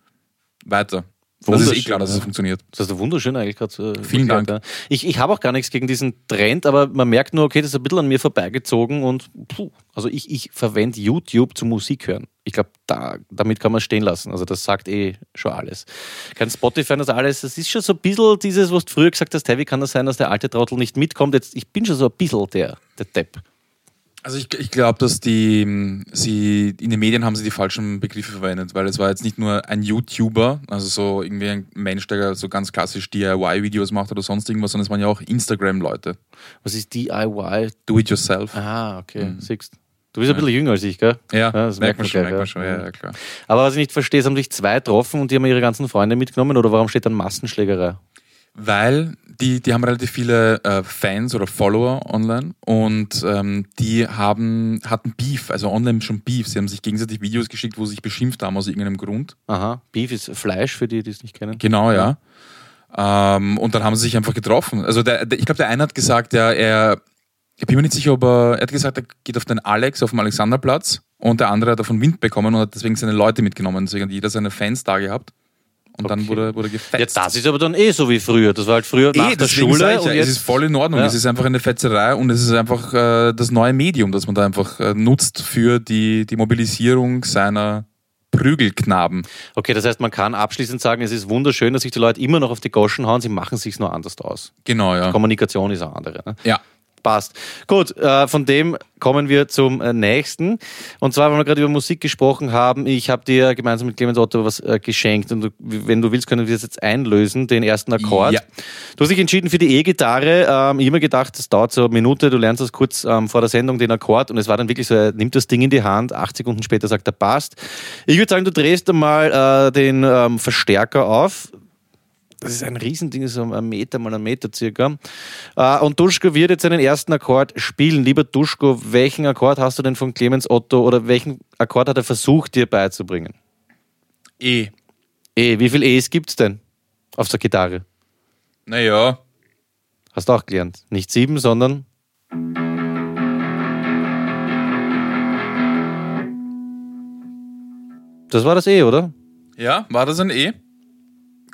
weiter. Das ist eh klar, dass es funktioniert. Das hast du wunderschön eigentlich gerade. Äh, Vielen Dank. Ja. Ich, ich habe auch gar nichts gegen diesen Trend, aber man merkt nur, okay, das ist ein bisschen an mir vorbeigezogen und puh, also ich, ich verwende YouTube zum Musik hören. Ich glaube, da, damit kann man stehen lassen. Also das sagt eh schon alles. Kein Spotify, das alles. Das ist schon so ein bisschen dieses, was du früher gesagt hast, hey, wie kann das sein, dass der alte Trottel nicht mitkommt? Jetzt, ich bin schon so ein bisschen der, der Depp. Also ich, ich glaube, dass die sie in den Medien haben sie die falschen Begriffe verwendet, weil es war jetzt nicht nur ein YouTuber, also so irgendwie ein Mensch, der so ganz klassisch DIY-Videos macht oder sonst irgendwas, sondern es waren ja auch Instagram-Leute. Was ist DIY? Do it yourself. Ah, okay. Siehst Du bist ein bisschen jünger als ich, gell? Ja, das merkt man schon, merkt man schon, ja, ja, klar. Aber was ich nicht verstehe, es haben sich zwei getroffen und die haben ihre ganzen Freunde mitgenommen oder warum steht dann Massenschlägerei? Weil die, die haben relativ viele äh, Fans oder Follower online und ähm, die haben, hatten Beef, also online schon Beef. Sie haben sich gegenseitig Videos geschickt, wo sie sich beschimpft haben aus irgendeinem Grund. Aha, Beef ist Fleisch für die, die es nicht kennen. Genau, ja. Ähm, und dann haben sie sich einfach getroffen. Also der, der, ich glaube, der eine hat gesagt, ja, er, ich bin mir nicht sicher, ob er, er hat gesagt, er geht auf den Alex, auf dem Alexanderplatz und der andere hat davon Wind bekommen und hat deswegen seine Leute mitgenommen. Deswegen hat jeder seine Fans da gehabt. Und dann Okay. wurde, wurde gefetzt. Ja, das ist aber dann eh so wie früher. Das war halt früher nach Eh, der Schule ich und ja, jetzt es ist voll in Ordnung. Ja. Es ist einfach eine Fetzerei und es ist einfach äh, das neue Medium, das man da einfach äh, nutzt für die, die Mobilisierung seiner Prügelknaben. Okay, das heißt, man kann abschließend sagen, es ist wunderschön, dass sich die Leute immer noch auf die Goschen hauen, sie machen sich nur anders aus. Genau, ja. Kommunikation ist eine andere. Ne? Ja. Passt. Gut, äh, von dem kommen wir zum äh, nächsten. Und zwar, weil wir gerade über Musik gesprochen haben, ich habe dir gemeinsam mit Clemens Otto was äh, geschenkt. Und du, wenn du willst, können wir das jetzt einlösen, den ersten Akkord. Ja. Du hast dich entschieden für die E-Gitarre. Ähm, ich habe mir gedacht, das dauert so eine Minute, du lernst das kurz ähm, vor der Sendung, den Akkord. Und es war dann wirklich so, er nimmt das Ding in die Hand, acht Sekunden später sagt er, passt. Ich würde sagen, du drehst einmal äh, den ähm, Verstärker auf. Das ist ein Riesending, so ein Meter mal ein Meter circa. Äh, Und Duschko wird jetzt seinen ersten Akkord spielen. Lieber Duschko, welchen Akkord hast du denn von Clemens Otto oder welchen Akkord hat er versucht, dir beizubringen? Eh. E, wie viel E's gibt's denn auf der Gitarre? Naja. Hast du auch gelernt. Nicht sieben, sondern. Das war das E, oder? Ja, war das ein E?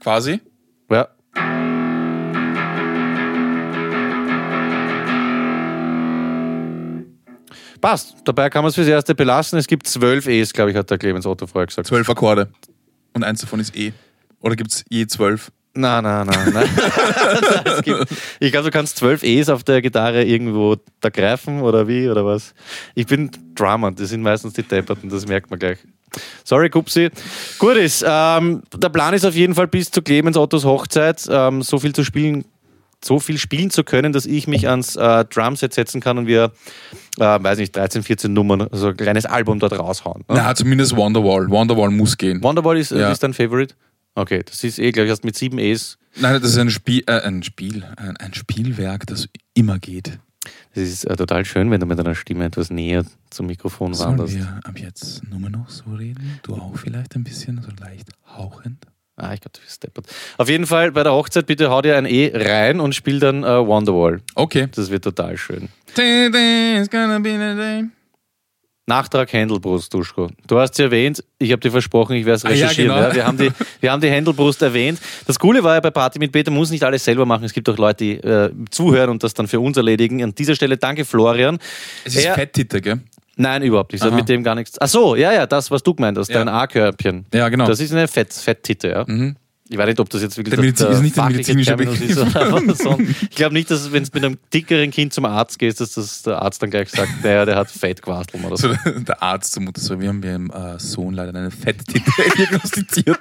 Quasi. Ja. Passt. Dabei kann man es fürs Erste belassen. Es gibt zwölf E's, glaube ich, hat der Clemens Otto vorher gesagt. Zwölf Akkorde. Und eins davon ist E. Oder gibt es je zwölf? Nein, nein, nein. nein. ich glaube, du kannst zwölf E's auf der Gitarre irgendwo da greifen oder wie oder was. Ich bin Drummer, das sind meistens die Depperten, das merkt man gleich. Sorry, Kupsi. Gut ist, ähm, der Plan ist auf jeden Fall bis zu Clemens Ottos Hochzeit ähm, so viel zu spielen, so viel spielen zu können, dass ich mich ans äh, Drumset setzen kann und wir, äh, weiß nicht, 13, 14 Nummern, also ein kleines Album dort raushauen. Ne? Na, zumindest Wonderwall. Wonderwall muss gehen. Wonderwall ist, Ja. ist dein Favorite? Okay, das ist eh, glaube ich, hast mit sieben E's Nein, das ist ein Spiel, äh, ein Spiel, ein, ein Spielwerk, das immer geht. Das ist äh, total schön, wenn du mit deiner Stimme etwas näher zum Mikrofon Sollen wanderst. wir ab jetzt nur mehr noch so reden? Du auch vielleicht ein bisschen, so leicht hauchend? Ah, ich glaube, du bist deppert. Auf jeden Fall bei der Hochzeit bitte hau dir ein E rein und spiel dann äh, Wonderwall. Okay. Das wird total schön. It's gonna be the day. Nachtrag Händelbrust, Duschko. Du hast sie erwähnt, ich habe dir versprochen, ich werde es Ah, ja, recherchieren. genau. ja, wir, haben die, wir haben die Händelbrust erwähnt. Das Coole war ja bei Party mit Peter, man muss nicht alles selber machen. Es gibt auch Leute, die äh, zuhören und das dann für uns erledigen. An dieser Stelle danke, Florian. Es ist Er- Fetttitter, gell? Nein, überhaupt nicht. Das hat Aha. mit dem gar nichts. Ach so, ja, ja, das, was du gemeint hast, Ja. dein A-Körbchen. Ja, genau. Das ist eine Fett, Fetttitte, ja. Ich weiß nicht, ob das jetzt wirklich Der Medizin- ist nicht der medizinische Terminus ist. so. Ich glaube nicht, dass wenn du mit einem dickeren Kind zum Arzt gehst, dass das der Arzt dann gleich sagt, naja, der hat Fettquasteln oder so. So, der Arzt zur Mutter so, wir haben ihrem äh, Sohn leider eine Fetttitte diagnostiziert.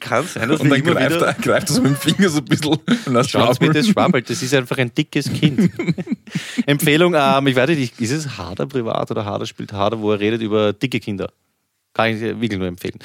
Kann sein, dass Und dann immer greift wieder... er, greift er so mit dem Finger so ein bisschen und lässt Schaut mir schwabbeln. das schwabbelt, das ist einfach ein dickes Kind. Empfehlung, ähm, ich weiß nicht, ist es Hader privat oder Hader spielt Hader, wo er redet über dicke Kinder. Kann ich wirklich nur empfehlen.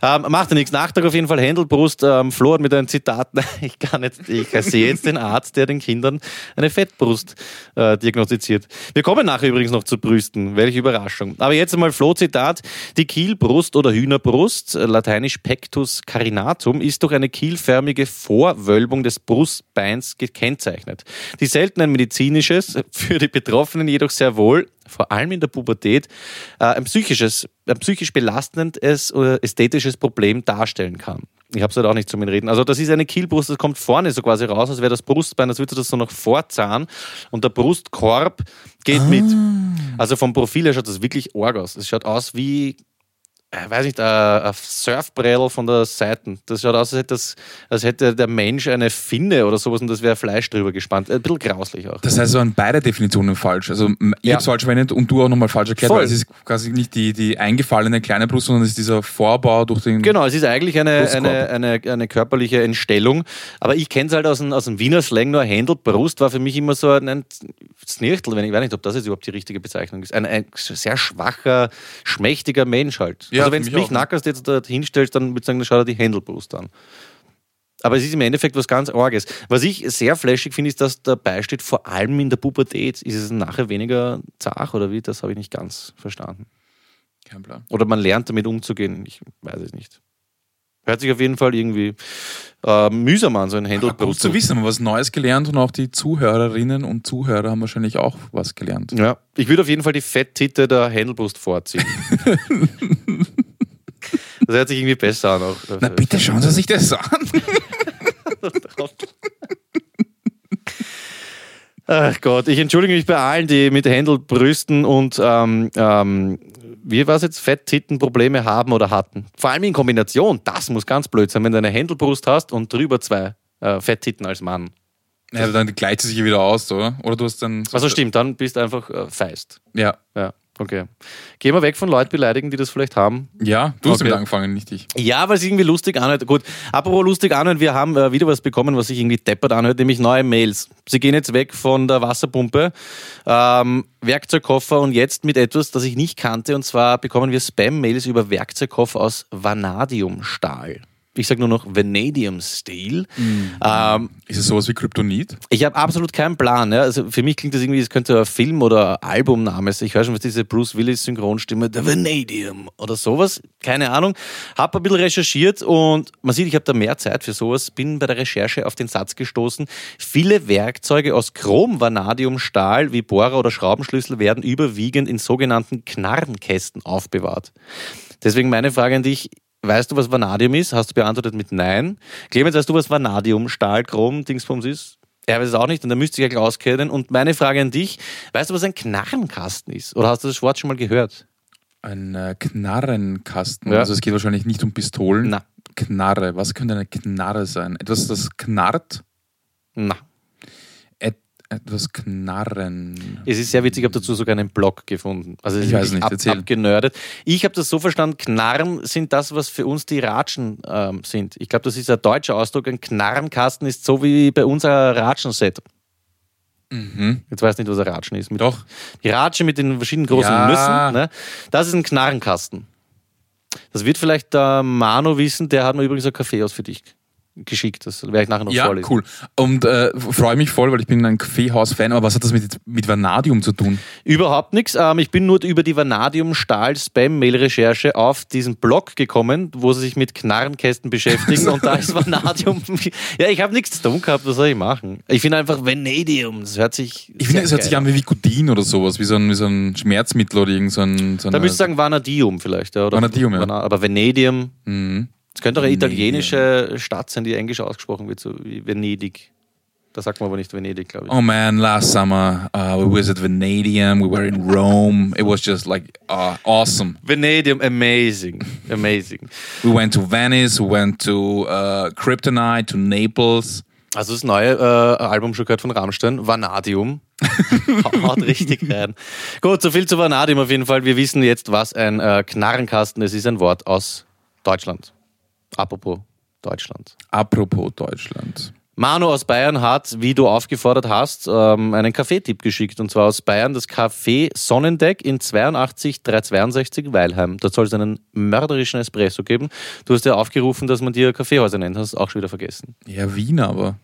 Ähm, macht ja nichts. Nachtrag auf jeden Fall Händelbrust. Ähm, Flo hat mit einem Zitat, ich kann jetzt, ich sehe jetzt den Arzt, der den Kindern eine Fettbrust äh, diagnostiziert. Wir kommen nachher übrigens noch zu Brüsten. Welche Überraschung. Aber jetzt einmal Flo-Zitat. Die Kielbrust oder Hühnerbrust, äh, lateinisch Pectus carinatum, ist durch eine kielförmige Vorwölbung des Brustbeins gekennzeichnet. Die selten ein medizinisches, für die Betroffenen jedoch sehr wohl vor allem in der Pubertät, äh, ein psychisches, ein psychisch belastendes oder ästhetisches Problem darstellen kann. Ich habe es halt auch nicht zu mir reden. Also das ist eine Kielbrust, das kommt vorne so quasi raus, als wäre das Brustbein, als würde das so noch vorzahnen und der Brustkorb geht mit. Also vom Profil her schaut das wirklich arg aus. Es schaut aus wie äh, weiß nicht, ein, ein Surfbrädel von der Seite. Das schaut aus, als hätte, das, als hätte der Mensch eine Finne oder sowas und das wäre Fleisch drüber gespannt. Ein bisschen grauslich auch. Das heißt, es waren beide Definitionen falsch. Also ich Ja. habe es falsch verwendet und du auch nochmal falsch erklärt, Voll. weil es ist quasi nicht die, die eingefallene kleine Brust, sondern es ist dieser Vorbau durch den. Genau, es ist eigentlich eine, eine, eine, eine körperliche Entstellung. Aber ich kenne es halt aus dem, aus dem Wiener Slang nur Händel. Brust war für mich immer so ein, ein Snirchtel, wenn ich weiß nicht, ob das jetzt überhaupt die richtige Bezeichnung ist. Ein, ein sehr schwacher, schmächtiger Mensch halt. Ja, also für wenn du mich nackerst jetzt da hinstellst, dann würde ich sagen, dann schau dir die Händelbrust an. Aber es ist im Endeffekt was ganz Arges. Was ich sehr flashig finde, ist, dass dabei steht, vor allem in der Pubertät ist es nachher weniger zart oder wie? Das habe ich nicht ganz verstanden. Kein Plan. Oder man lernt damit umzugehen. Ich weiß es nicht. Hört sich auf jeden Fall irgendwie äh, mühsam an, so ein Gut Händelbrust. zu wissen, haben wir was Neues gelernt und auch die Zuhörerinnen und Zuhörer haben wahrscheinlich auch was gelernt. Ja, ich würde auf jeden Fall die Fetttitte der Händelbrust vorziehen. das hört sich irgendwie besser an. Auch. Na bitte schauen Sie sich das an. Ach Gott, ich entschuldige mich bei allen, die mit Händelbrüsten und ähm, ähm, wie war es jetzt, Fetttitten Probleme haben oder hatten. Vor allem in Kombination, das muss ganz blöd sein, wenn du eine Händelbrust hast und drüber zwei äh, Fetttitten als Mann. Ja, dann gleicht sie sich wieder aus, oder? Oder du hast dann. Also stimmt, dann bist du einfach äh, feist. Ja. Ja, okay. Gehen wir weg von Leuten beleidigen, die das vielleicht haben. Ja, du hast Okay. damit angefangen, nicht ich. Ja, weil es irgendwie lustig anhört. Gut, apropos lustig anhört, wir haben äh, wieder was bekommen, was sich irgendwie deppert anhört, nämlich neue Mails. Sie gehen jetzt weg von der Wasserpumpe, ähm, Werkzeugkoffer und jetzt mit etwas, das ich nicht kannte, und zwar bekommen wir Spam-Mails über Werkzeugkoffer aus Vanadiumstahl. Ich sage nur noch Vanadium Steel. Ähm, Ist es sowas wie Kryptonit? ich habe absolut keinen Plan. Ja. Also für mich klingt das irgendwie, es könnte ein Film- oder Albumname sein. Ich höre schon, was diese Bruce Willis Synchronstimme, The Vanadium oder sowas. Keine Ahnung. Habe ein bisschen recherchiert und man sieht, ich habe da mehr Zeit für sowas. Bin bei der Recherche auf den Satz gestoßen. Viele Werkzeuge aus Chrom, Vanadium, Stahl wie Bohrer oder Schraubenschlüssel werden überwiegend in sogenannten Knarrenkästen aufbewahrt. Deswegen meine Frage an dich. Weißt du, was Vanadium ist? Hast du beantwortet mit Nein. Clemens, weißt du, was Vanadium, Stahl, Chrom, Dingsbums ist? Er weiß es auch nicht und er müsste sich ja gleich auskennen. Und meine Frage an dich, weißt du, was ein Knarrenkasten ist? Oder hast du das Wort schon mal gehört? Ein äh, Knarrenkasten. Ja. Also es geht wahrscheinlich nicht um Pistolen. Na. Knarre. Was könnte eine Knarre sein? Etwas, das knarrt? Na. Et etwas knarren. Es ist sehr witzig, ich habe dazu sogar einen Blog gefunden. Also Ich weiß nicht, ab, abgenördet. Ich habe das so verstanden, Knarren sind das, was für uns die Ratschen ähm, sind. Ich glaube, das ist ein deutscher Ausdruck. Ein Knarrenkasten ist so wie bei uns ein Ratschenset. Jetzt weiß ich nicht, was ein Ratschen ist. Mit Mhm. Doch. Die Ratsche mit den verschiedenen großen Ja. Nüssen. Ne? Das ist ein Knarrenkasten. Das wird vielleicht der Manu wissen, der hat mir übrigens ein Kaffee aus für dich geschickt. Das werde ich nachher noch Ja, vorlesen. cool. Und äh, freue mich voll, weil ich bin ein Kaffeehaus-Fan, aber was hat das mit, mit Vanadium zu tun? Überhaupt nichts. Ähm, ich bin nur über die Vanadium-Stahl-Spam-Mail-Recherche auf diesen Blog gekommen, wo sie sich mit Knarrenkästen beschäftigen und da ist Vanadium. ja, ich habe nichts zu tun gehabt, was soll ich machen? Ich finde einfach Vanadium, das hört sich. Ich finde, es hört sich an wie Vicodin oder sowas, wie so ein, wie so ein Schmerzmittel oder irgend so ein. So Da müsste ich sagen Vanadium vielleicht. Ja, oder Vanadium, ja. Aber Vanadium, Mhm. Es könnte auch eine italienische Stadt sein, die englisch ausgesprochen wird, so wie Venedig. Da sagt man aber nicht Venedig, glaube ich. Oh man, last summer uh, we visited Vanadium, we were in Rome. It was just like uh, awesome. Vanadium, amazing. Amazing. We went to Venice, we went to uh, Kryptonite, to Naples. Also das neue äh, Album schon gehört von Rammstein, Vanadium. Haut richtig rein. Gut, so viel zu Vanadium auf jeden Fall. Wir wissen jetzt, was ein äh, Knarrenkasten ist. Es ist ein Wort aus Deutschland. Apropos Deutschland. Apropos Deutschland. Manu aus Bayern hat, wie du aufgefordert hast, ähm, einen Kaffeetipp geschickt. Und zwar aus Bayern das Café Sonnendeck in 82 362 Weilheim. Dort soll es einen mörderischen Espresso geben. Du hast ja aufgerufen, dass man dir Kaffeehäuser nennt. Hast du auch schon wieder vergessen. Ja, Wien aber.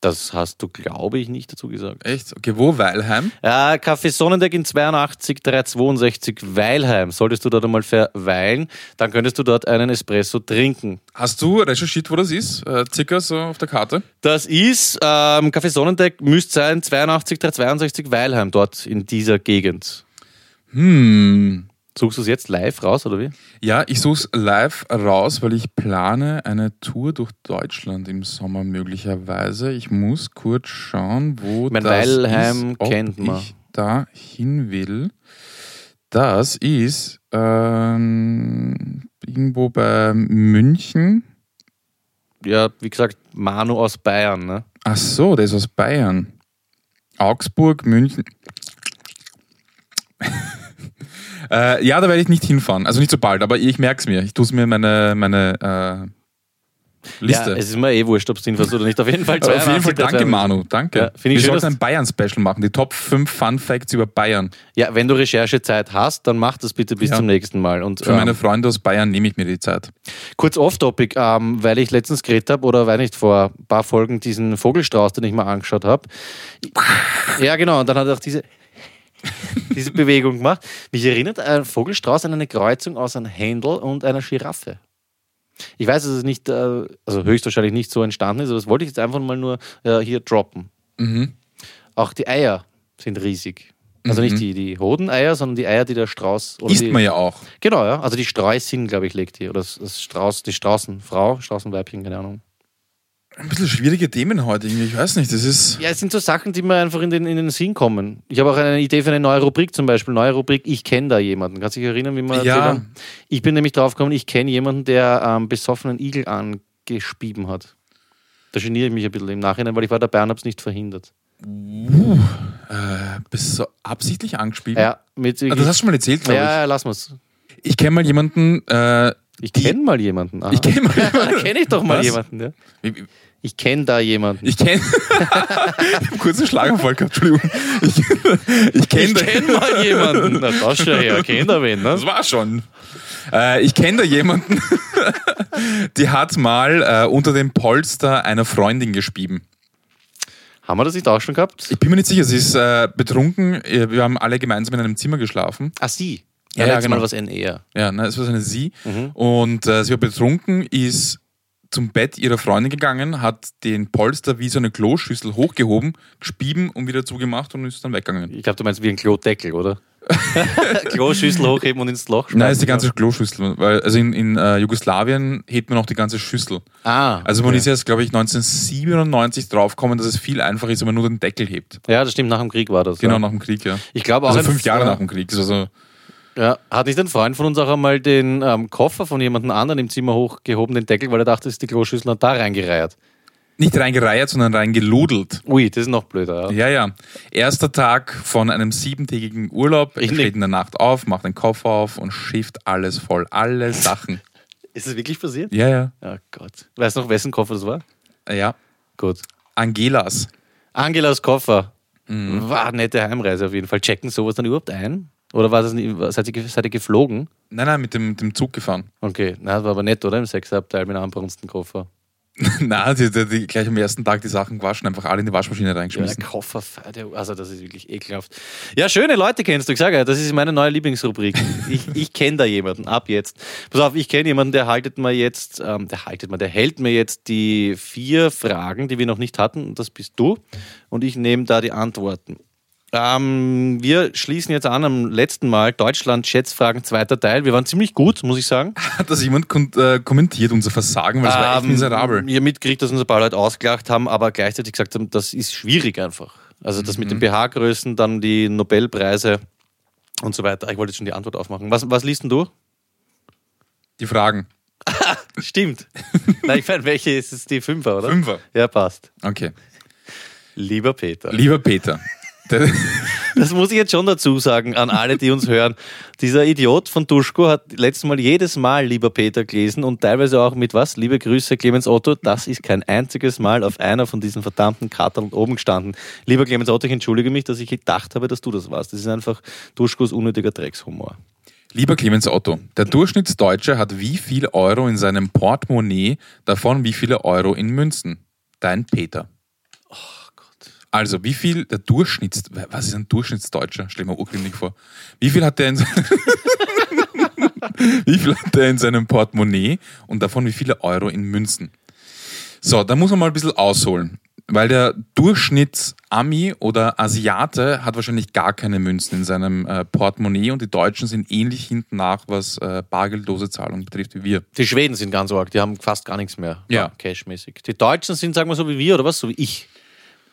Das hast du, glaube ich, nicht dazu gesagt. Echt? Okay, wo? Weilheim? Ja, Café Sonnendeck in 82 362 Weilheim. Solltest du dort einmal verweilen, dann könntest du dort einen Espresso trinken. Hast du recherchiert, wo das ist? Äh, circa so auf der Karte? Das ist, ähm, Café Sonnendeck müsste sein 82 362 Weilheim, dort in dieser Gegend. Hm. Suchst du es jetzt live raus, oder wie? Ja, ich suche es live raus, weil ich plane eine Tour durch Deutschland im Sommer möglicherweise. Ich muss kurz schauen, wo mein, das Weilheim ist, ob kennt man. ich da hin will. Das ist, äh, ähm, irgendwo bei München. Ja, wie gesagt, Manu aus Bayern, ne? Ach so, der ist aus Bayern. Augsburg, München. Äh, ja, da werde ich nicht hinfahren. Also nicht so bald, aber ich merke es mir. Ich tue es mir in meine, meine äh, Liste. Ja, es ist mir eh wurscht, ob du hinfährst oder nicht. Auf jeden Fall auf jeden Fall 82, danke, Manu. Danke. Ja, ich Wir schön, sollten ein Bayern-Special machen. Die Top 5 Fun Facts über Bayern. Ja, wenn du Recherchezeit hast, dann mach das bitte bis Ja. zum nächsten Mal. Und Für ähm, meine Freunde aus Bayern nehme ich mir die Zeit. kurz off-topic, ähm, weil ich letztens geredet habe oder weil nicht vor ein paar Folgen diesen Vogelstrauß, den ich mal angeschaut habe. Ja, genau, und dann hat er auch diese, diese Bewegung gemacht. Mich erinnert ein Vogelstrauß an eine Kreuzung aus einem Händel und einer Giraffe. Ich weiß, dass es nicht, äh, also höchstwahrscheinlich nicht so entstanden ist, aber das wollte ich jetzt einfach mal nur äh, hier droppen. Mhm. Auch die Eier sind riesig. Also nicht die, die Hodeneier, sondern die Eier, die der Strauß. Oder Isst die, man ja auch. Genau, ja. Also die Streußin, glaube ich, legt die. Oder das, das Strauß, die Straußenfrau, Straußenweibchen, keine Ahnung. Ein bisschen schwierige Themen heute. Ich weiß nicht, das ist. Ja, es sind so Sachen, die mir einfach in den, in den Sinn kommen. Ich habe auch eine Idee für eine neue Rubrik zum Beispiel. Neue Rubrik, ich kenne da jemanden. Kannst du dich erinnern, wie erzählt Ja. Ich bin nämlich drauf gekommen, ich kenne jemanden, der ähm, besoffenen Igel angespieben hat. Da geniere ich mich ein bisschen im Nachhinein, weil ich war dabei und habe es nicht verhindert. Äh, bist du so absichtlich angespielt? Ja, mit Ah, das hast du schon mal erzählt, glaube ja, ja, lass mal's. ich. Ich kenne mal jemanden, äh, Ich kenne mal jemanden. Aha. ich kenne mal jemanden. kenne ich doch mal Was? jemanden. Ja. Ich kenne da jemanden. Ich kenne. ich habe kurz einen Schlaganfall gehabt, Entschuldigung. Ich, ich kenne Ich kenn mal jemanden. Na, das schon her. Kennt er wen, ne? Das war schon. Äh, ich kenne da jemanden, die hat mal äh, unter dem Polster einer Freundin gespieben. Haben wir das nicht auch schon gehabt? Ich bin mir nicht sicher, sie ist äh, betrunken. Äh, Wir haben alle gemeinsam in einem Zimmer geschlafen. Ah, sie. Ja, Ja, ja, genau. Mal was N eher. Ja, ne, es war eine sie. Und äh, sie war betrunken, ist zum Bett ihrer Freundin gegangen, hat den Polster wie so eine Kloschüssel hochgehoben, gespieben und wieder zugemacht und ist dann weggegangen. Ich glaube, du meinst wie ein Klodeckel, oder? Kloschüssel hochheben und ins Loch schmeißen. Nein, ist die ganze Kloschüssel. Weil, also in, in äh, Jugoslawien hebt man auch die ganze Schüssel. Ah. Also man okay. ist jetzt, glaube ich, 1997 draufgekommen, dass es viel einfacher ist, wenn man nur den Deckel hebt. Ja, das stimmt, nach dem Krieg war das. Genau ja. nach dem Krieg, ja. Ich glaube auch. Also fünf Jahre nach dem Krieg. Also, Ja, hat nicht ein Freund von uns auch einmal den ähm, Koffer von jemandem anderen im Zimmer hochgehoben, den Deckel, weil er dachte, es ist die Kloschüssel und da reingereiht. nicht reingereiht, sondern reingeludelt. Ui, das ist noch blöder. Ja. Ja, ja. Erster Tag von einem siebentägigen Urlaub. Ich steht in der Nacht auf, macht den Koffer auf und schifft alles voll. Alle Sachen. Ist es wirklich passiert? Ja, ja. Ja, Gott. Weißt du noch, wessen Koffer das war? Ja. Gut. Angelas. Angelas Koffer. Mhm. War eine nette Heimreise auf jeden Fall. Checken sowas dann überhaupt ein? Oder war das nicht, seid, ihr, seid ihr geflogen? Nein, nein, mit dem, mit dem Zug gefahren. Okay, na, das war aber nett, oder? Im Sechserabteil mit einem anbrunsten Koffer. Nein, die, die, die gleich am ersten Tag die Sachen gewaschen, einfach alle in die Waschmaschine Ja, der reingeschmissen. Koffer, der- also das ist wirklich ekelhaft. Ja, schöne Leute kennst du. Ich sage ja, das ist meine neue Lieblingsrubrik. Ich, ich kenne da jemanden, ab jetzt. Pass auf, ich kenne jemanden, der haltet mir jetzt, ähm, der haltet mir, der hält mir jetzt die vier Fragen, die wir noch nicht hatten. Und das bist du. Und ich nehme da die Antworten. Ähm, wir schließen jetzt an am letzten Mal Deutschland Schätzfragen zweiter Teil. Wir waren ziemlich gut, muss ich sagen. Hat das jemand kon- äh, kommentiert, unser Versagen? Weil es war echt Ähm, miserabel. Ihr mitgekriegt, dass uns ein paar Leute ausgelacht haben, aber gleichzeitig gesagt haben, das ist schwierig einfach. Also das Mhm. mit den BH-Größen, dann die Nobelpreise und so weiter. Ich wollte jetzt schon die Antwort aufmachen. Was, was liest denn du? Die Fragen. Stimmt. Nein, ich meine, welche ist es? Die Fünfer, oder? Fünfer. Ja, passt. Okay. Lieber Peter. Lieber Peter. Das muss ich jetzt schon dazu sagen an alle, die uns hören. Dieser Idiot von Duschko hat letztes Mal jedes Mal Lieber Peter gelesen und teilweise auch mit was? Liebe Grüße, Clemens Otto. Das ist kein einziges Mal auf einer von diesen verdammten Karten oben gestanden. Lieber Clemens Otto, ich entschuldige mich, dass ich gedacht habe, dass du das warst. Das ist einfach Duschkos unnötiger Dreckshumor. lieber Clemens Otto, der Durchschnittsdeutsche hat wie viel Euro in seinem Portemonnaie, davon wie viele Euro in Münzen? Dein Peter. Also, wie viel der Durchschnitts... Was ist ein Durchschnittsdeutscher? Stell dir mal urgründig vor. Wie viel hat der in... wie viel hat der in seinem Portemonnaie und davon wie viele Euro in Münzen? So, da muss man mal ein bisschen ausholen. Weil der Durchschnitts-Ami oder Asiate hat wahrscheinlich gar keine Münzen in seinem äh, Portemonnaie und die Deutschen sind ähnlich hinten nach, was äh, bargeldlose Zahlungen betrifft, wie wir. Die Schweden sind ganz arg, die haben fast gar nichts mehr. Ja. Cashmäßig. Die Deutschen sind, sagen wir so wie wir oder was, so wie ich.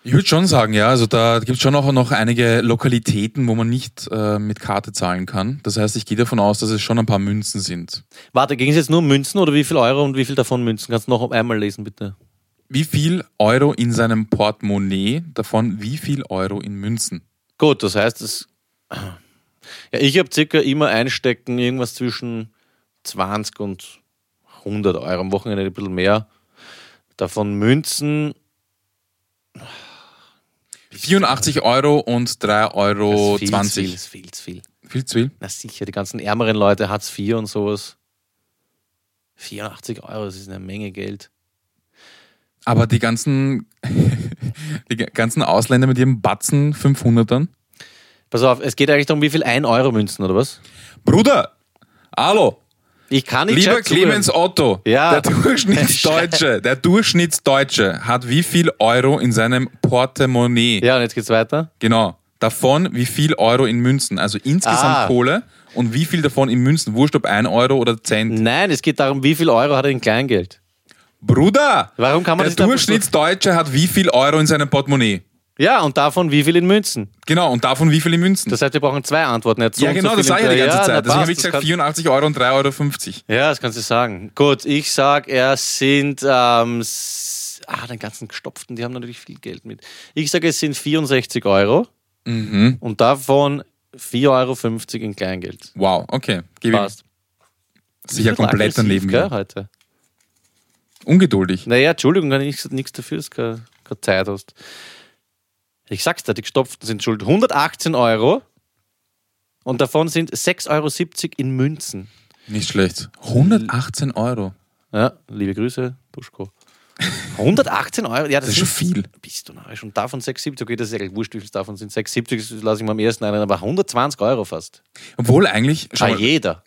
Ich würde schon sagen, ja. Also da gibt es schon auch noch einige Lokalitäten, wo man nicht äh, mit Karte zahlen kann. Das heißt, ich gehe davon aus, dass es schon ein paar Münzen sind. Warte, ging es jetzt nur um Münzen oder wie viel Euro und wie viel davon Münzen? Kannst du noch einmal lesen, bitte? Wie viel Euro in seinem Portemonnaie, davon wie viel Euro in Münzen? Gut, das heißt, es. Ja, ich habe circa immer einstecken, irgendwas zwischen 20 und 100 Euro. Am Wochenende ein bisschen mehr. Davon Münzen. 84 Euro und 3,20 Euro. Das ist viel, zu viel, ist viel, zu viel. Viel zu viel? Na sicher, die ganzen ärmeren Leute, Hartz IV und sowas. 84 Euro, das ist eine Menge Geld. Aber die ganzen, die ganzen Ausländer mit ihrem Batzen 500ern? Pass auf, es geht eigentlich darum, wie viel 1-Euro-Münzen oder was? Bruder! Hallo! Ich kann nicht Lieber gescheit zuhören. Clemens Otto, Ja. der Durchschnittsdeutsche, der Durchschnittsdeutsche hat wie viel Euro in seinem Portemonnaie? Ja, und jetzt geht's weiter. Genau. Davon wie viel Euro in Münzen? Also insgesamt Ah. Kohle und wie viel davon in Münzen? Wurscht ob 1 Euro oder Cent. Nein, es geht darum, wie viel Euro hat er in Kleingeld. Bruder! Warum kann man der das Durchschnittsdeutsche hat wie viel Euro in seinem Portemonnaie? Ja, und davon wie viel in Münzen. Genau, und davon wie viel in Münzen? Das heißt, wir brauchen zwei Antworten. Nicht so ja, genau, so das sage ich die ganze ja, Zeit. na, Deswegen habe ich gesagt das kann- 84 Euro und 3,50 Euro. Ja, das kannst du sagen. Gut, ich sag, er sind, ähm, ah, den ganzen Gestopften, die haben natürlich viel Geld mit. Ich sage, es sind 64 Euro Mhm. und davon 4,50 Euro in Kleingeld. Wow, okay. Ich Passt. sicher komplett daneben. gell, heute. Ungeduldig. Naja, Entschuldigung, kann ich nichts dafür, dass du keine Zeit hast. Ich sag's dir, die Gestopften sind schuld. 118 Euro und davon sind 6,70 Euro in Münzen. Nicht schlecht. 118 Euro. Ja, liebe Grüße, Duschko. 118 Euro? Ja, das, Das ist schon viel. Bist du narrisch. Und davon 6,70, okay, das ist eigentlich wurscht, wie viel davon sind. 6,70 das lasse ich mir am ersten ein, aber 120 Euro fast. Obwohl eigentlich, schau Bei mal, jeder.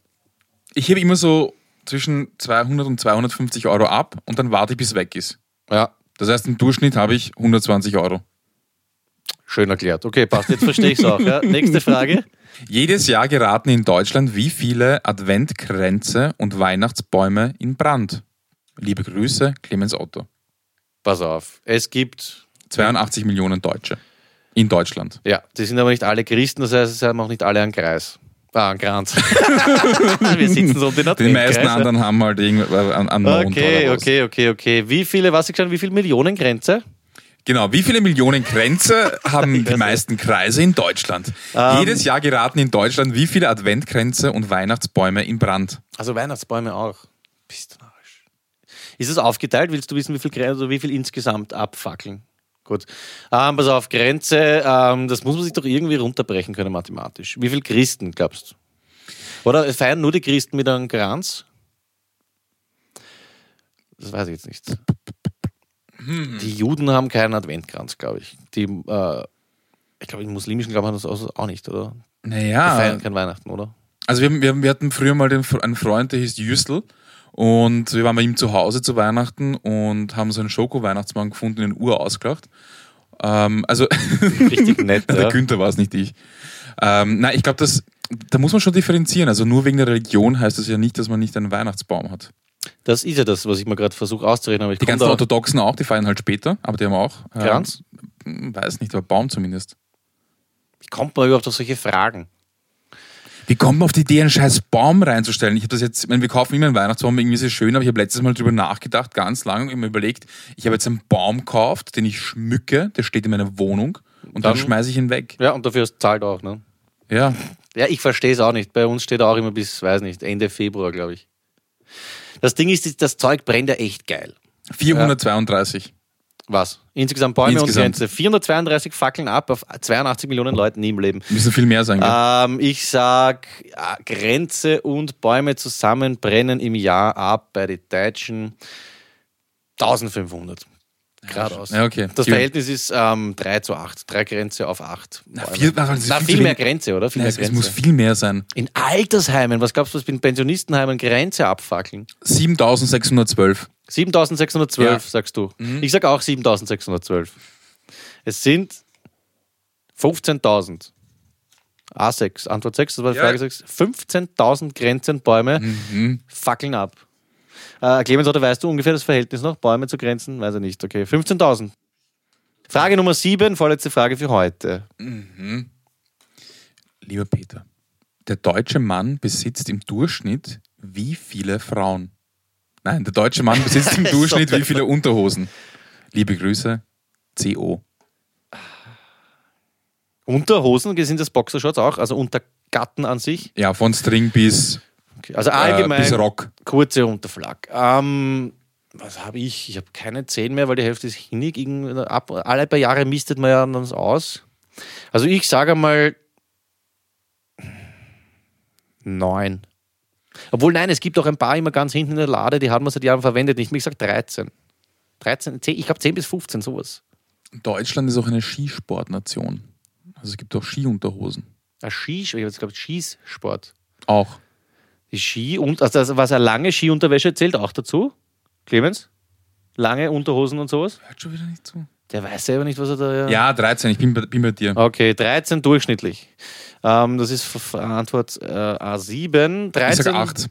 ich hebe immer so zwischen 200 und 250 Euro ab und dann warte ich, bis es weg ist. Ja, Das heißt, im Durchschnitt habe ich 120 Euro. Schön erklärt. Okay, passt. Jetzt verstehe ich es auch. Ja. Nächste Frage. Jedes Jahr geraten in Deutschland wie viele Adventkränze und Weihnachtsbäume in Brand? Liebe Grüße, Clemens Otto. Pass auf. Es gibt 82 Millionen Deutsche in Deutschland. Ja, die sind aber nicht alle Christen, das heißt, es haben auch nicht alle einen Kreis. Ah, einen Kranz. Wir sitzen so um den Die meisten anderen haben halt irgendwie an, an Mond Okay, oder was. okay, okay, okay. Wie viele, was ich schon, wie viele Millionen Grenze? Genau, wie viele Millionen Kränze haben die meisten Kreise in Deutschland? Ähm. Jedes Jahr geraten in Deutschland wie viele Adventkränze und Weihnachtsbäume in Brand? Also Weihnachtsbäume auch. Bist du narrisch. Ist es aufgeteilt? Willst du wissen, wie viel, Gren- also wie viel insgesamt abfackeln? Gut. Ähm, pass auf, Grenze, ähm, das muss man sich doch irgendwie runterbrechen können mathematisch. Wie viele Christen, glaubst du? Oder feiern nur die Christen mit einem Kranz? Das weiß ich jetzt nicht. Die Juden haben keinen Adventkranz, glaube ich. Die, äh, ich glaube, im muslimischen Glauben haben das auch nicht, oder? Die Naja, feiern kein Weihnachten, oder? also wir, wir, wir hatten früher mal den, einen Freund, der hieß Jüstel. Und wir waren bei ihm zu Hause zu Weihnachten und haben so einen Schoko-Weihnachtsmann gefunden, den Ur ausgelacht. Ähm, also, Richtig nett, der ja. Günther war es, nicht ich. Ähm, nein, ich glaube, das, da muss man schon differenzieren. Also nur wegen der Religion heißt das ja nicht, dass man nicht einen Weihnachtsbaum hat. Das ist ja das, was ich mir gerade versuche auszurechnen. Aber ich Die ganzen Orthodoxen auch, die feiern halt später, aber die haben auch. ähm, Kranz? weiß nicht, aber Baum zumindest. Wie kommt man überhaupt auf solche Fragen? Wie kommt man auf die Idee, einen scheiß Baum reinzustellen? Ich habe das jetzt, ich meine, wir kaufen immer einen Weihnachtsbaum, irgendwie ist es schön, aber ich habe letztes Mal drüber nachgedacht, ganz lange, und mir überlegt, ich habe jetzt einen Baum gekauft, den ich schmücke, der steht in meiner Wohnung und dann, Dann- schmeiße ich ihn weg. Ja, und dafür ist zahlt auch, ne? Ja. Ja, ich verstehe es auch nicht. Bei uns steht er auch immer bis, weiß nicht, Ende Februar, glaube ich. Das Ding ist, das Zeug brennt ja echt geil. 432. Was? Insgesamt Bäume Insgesamt. und Grenze. 432 Fackeln ab auf 82 Millionen Leuten nie im Leben. Müssen viel mehr sein? Ähm, ich sag, ja, Grenze und Bäume zusammen brennen im Jahr ab bei den Deutschen 1500. Geradeaus. Ja, okay. Das Verhältnis ist ähm, 3 zu 8. 3 Grenze auf 8. Na, viel- na, viel viel mehr. Grenze, oder? Viel Nein, mehr es, Grenze. muss viel mehr sein. In Altersheimen, was glaubst du, was in Pensionistenheimen Grenze abfackeln? 7612. 7612, Ja. sagst du. Ich sag auch 7612. Es sind 15.000. A6, Antwort 6, das war die Ja. Frage 6. 15.000 Grenzen, Bäume fackeln ab. Äh, Clemens, oder weißt du ungefähr das Verhältnis noch? Bäume zu Grenzen? Weiß er nicht. Okay, 15.000. Frage Nummer sieben, vorletzte Frage für heute. Lieber Peter, der deutsche Mann besitzt im Durchschnitt wie viele Frauen? Nein, der deutsche Mann besitzt im Durchschnitt wie viele Unterhosen? Liebe Grüße, CO. Unterhosen, sind das Boxershorts auch? Also Untergatten an sich? Ja, von String bis, Okay. Also äh, allgemein bis Rock. kurze Unterflag. Ähm, was habe ich? Ich habe keine zehn mehr, weil die Hälfte ist. Irgend- Ab, alle paar Jahre mistet man ja dann aus. Also ich sage mal neun. Obwohl, nein, es gibt auch ein paar immer ganz hinten in der Lade, die haben wir seit Jahren verwendet. Ich gesagt 13. 13, 10, ich glaube 10 bis 15, sowas. Deutschland ist auch eine Skisportnation. Also es gibt auch Skiunterhosen. Ein Ski, ich habe jetzt glaube Schießsport. Auch. Die Ski und also das, was eine lange Skiunterwäsche zählt auch dazu. Clemens? Lange Unterhosen und sowas? Hört schon wieder nicht zu. Der weiß selber nicht, was er da. Ja, 13, ich bin bei, bin bei dir. Okay, 13 durchschnittlich. Ähm, das ist Antwort äh, A7. 13. Ich sage 8.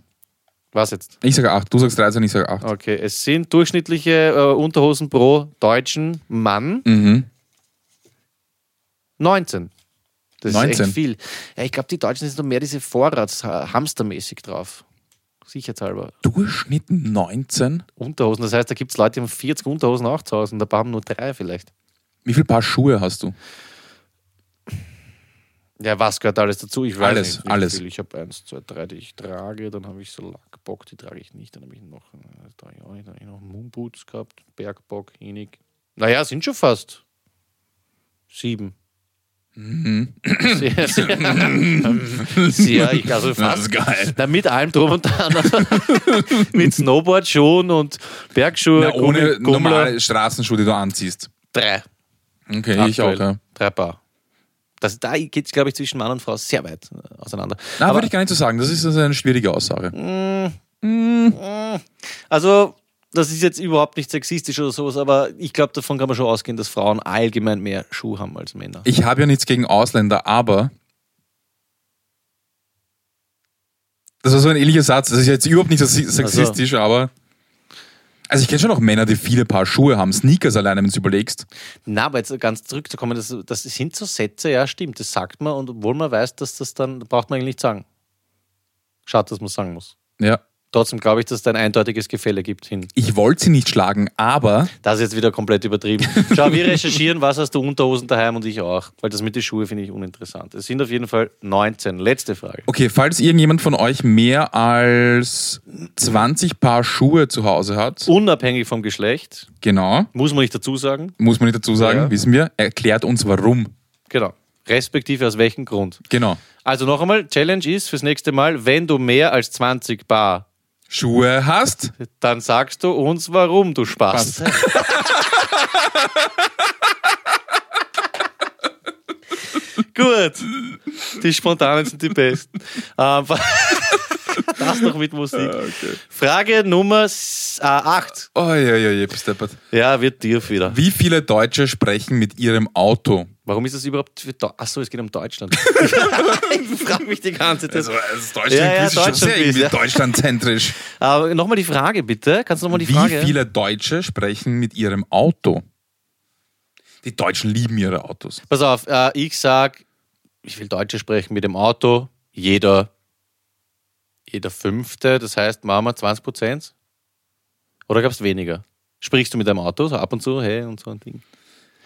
Was jetzt? Ich sage 8. Du sagst 13, ich sage 8. Okay, es sind durchschnittliche äh, Unterhosen pro deutschen Mann Mhm. 19. Das ist 19? echt viel. Ja, ich glaube, die Deutschen sind noch mehr diese Vorrats-Hamstermäßig drauf. Sicherheitshalber. Durchschnitt 19? Unterhosen. Das heißt, da gibt es Leute, die haben 40 Unterhosen auch zu Hause und da haben nur drei vielleicht. Wie viele Paar Schuhe hast du? Ja, was gehört alles dazu? Ich weiß Alles, nicht. alles. Viel. Ich habe eins, zwei, drei, die ich trage. Dann habe ich so Lackbock, die trage ich nicht. Dann habe ich noch, äh, trage ich auch nicht. Dann habe ich noch Moonboots gehabt, Bergbock, Hinig. Naja, sind schon fast sieben. Mhm. Sehr, sehr, sehr, ich, also fast. geil. Na, mit allem drum und dran. mit Snowboardschuhen und Bergschuhe. Na, ohne Gummler. normale Straßenschuhe, die du anziehst. Drei. Okay, ich auch, Aktuell. ja. Drei Paar. Das, da geht es, glaube ich, zwischen Mann und Frau sehr weit auseinander. Na, Aber- würde ich gar nicht so sagen. Das ist also eine schwierige Aussage. Also, das ist jetzt überhaupt nicht sexistisch oder sowas, aber ich glaube, davon kann man schon ausgehen, dass Frauen allgemein mehr Schuh haben als Männer. Ich habe ja nichts gegen Ausländer, aber. Das war so ein ähnlicher Satz. Das ist jetzt überhaupt nicht sexi- sexistisch, aber. Also ich kenne schon auch Männer, die viele Paar Schuhe haben. Sneakers alleine, wenn du es überlegst. Na, aber jetzt ganz zurückzukommen, das, das sind so Sätze, ja, stimmt, das sagt man und obwohl man weiß, dass das dann, braucht man eigentlich nicht sagen. Schade, dass man sagen muss. Ja. Trotzdem glaube ich, dass es da ein eindeutiges Gefälle gibt hin. Ich wollte sie nicht schlagen, aber Das ist jetzt wieder komplett übertrieben. Schau, wir recherchieren, was hast du Unterhosen daheim und ich auch. Weil das mit den Schuhen finde ich uninteressant. Es sind auf jeden Fall 19. Letzte Frage. okay, falls irgendjemand von euch mehr als 20 Paar Schuhe zu Hause hat, Unabhängig vom Geschlecht, genau, muss man nicht dazu sagen. muss man nicht dazu sagen, Ja. wissen wir, erklärt uns warum. Genau. Respektive aus welchem Grund. Genau. Also noch einmal, Challenge ist fürs nächste Mal, wenn du mehr als 20 Bar, Schuhe hast, dann sagst du uns, warum du Spaß. Gut. Die spontanen sind die besten. Ähm, das noch mit Musik. Frage Nummer 8. Oh ja, ja, ja, bist deppert. Ja, wird dir wieder. Wie viele Deutsche sprechen mit ihrem Auto? Warum ist das überhaupt für Deu Achso, es geht um Deutschland. ich frage mich die ganze Zeit. Also, das Deutschland Ja, ja, ist schon Deutschland sehr irgendwie ja. deutschlandzentrisch. Aber nochmal die Frage, bitte. Kannst du nochmal die Wie Frage? viele Deutsche sprechen mit ihrem Auto? Die Deutschen lieben ihre Autos. Pass auf, äh, ich sag, wie viele Deutsche sprechen mit dem Auto? Jeder, jeder Fünfte, das heißt, machen wir 20 Prozent? Oder gab es weniger? Sprichst du mit deinem Auto so ab und zu, hey, und so ein Ding?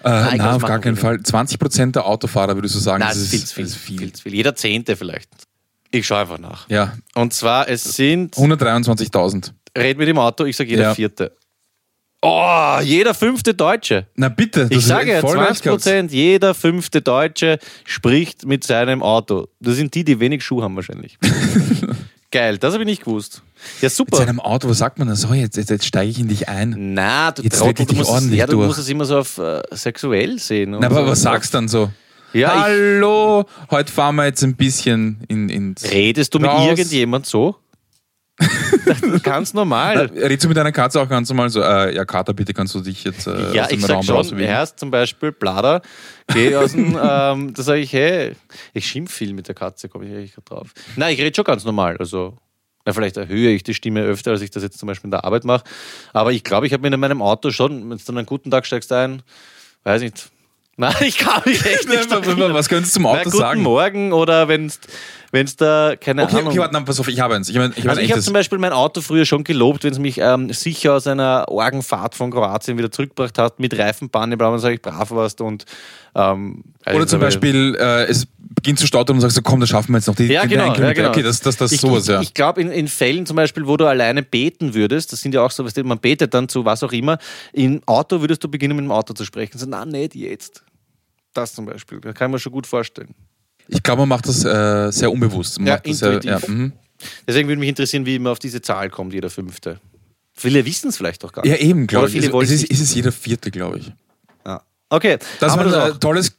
Äh, Nein, nein, auf gar keinen. Fall. 20% der Autofahrer, würdest du sagen, Nein, das ist viel viel, ist viel. zu viel. Jeder Zehnte vielleicht. Ich schaue einfach nach. Ja, Und zwar, es sind, 123.000. red mit dem Auto, ich sage jeder Ja. Vierte. Oh, jeder fünfte Deutsche. Na bitte, das Ich ist sage ja, echt voll 20 recht gehabt. Prozent, jeder fünfte Deutsche spricht mit seinem Auto. Das sind die, die wenig Schuhe haben wahrscheinlich. Geil, das habe ich nicht gewusst. Ja, Mit super. seinem Auto, was sagt man da so? Jetzt, jetzt, jetzt steige ich in dich ein. Na, du, Jetzt Trottel, ich du, dich musst ordentlich ja, du durch. musst es immer so auf äh, sexuell sehen. Na, aber so. was sagst du dann so? Ja, ich, Hallo, heute fahren wir jetzt ein bisschen in, ins. redest du mit Raus. irgendjemand so? Ganz normal. Na, Redst du mit deiner Katze auch ganz normal so, äh, ja, Kater, bitte kannst du dich jetzt äh, Ja, aus dem ich sag Raum schon, rausbewegen? erst zum Beispiel Blader, geh aus dem, ähm, da sage ich, hey, ich schimpf viel mit der Katze, komme ich eigentlich grad drauf. Nein, ich rede schon ganz normal, also, na, vielleicht erhöhe ich die Stimme öfter, als ich das jetzt zum Beispiel in der Arbeit mache, aber ich glaube, ich habe mir in meinem Auto schon, wenn du dann einen guten Tag steigst ein, Weiß nicht. Nein, ich kann mich echt nicht. Was könntest du zum Na, Auto guten sagen? Morgen oder wenn es da, keine Okay, Ahnung. okay, warte, pass auf, ich habe eins. Ich habe ich hab also ich habe zum Beispiel mein Auto früher schon gelobt, wenn es mich ähm, sicher aus einer Orgenfahrt von Kroatien wieder zurückgebracht hat, mit Reifenpanne, bla, dann sage ich, brav warst und ähm, Oder also, zum aber- Beispiel, äh, es beginnt zu stottern und sagst so, komm, das schaffen wir jetzt noch. Die, Ja, genau. Ja, genau. Okay, das, das, das ich, sowas, ja. Ich glaube, in, in Fällen zum Beispiel, wo du alleine beten würdest, das sind ja auch so, was man betet dann zu was auch immer, im Auto würdest du beginnen, mit dem Auto zu sprechen. So, na, nicht jetzt. Das zum Beispiel. Das kann ich mir schon gut vorstellen. Ich glaube, man macht das äh, sehr unbewusst. Man Ja, macht das sehr, intuitiv. ja, mhm. Deswegen würde mich interessieren, wie man auf diese Zahl kommt, jeder Fünfte. Viele wissen es vielleicht doch gar nicht. ja, eben, glaube ich. viele Es, es, ist, es ist jeder Vierte, glaube ich. Ja. Okay, Das war ein äh, tolles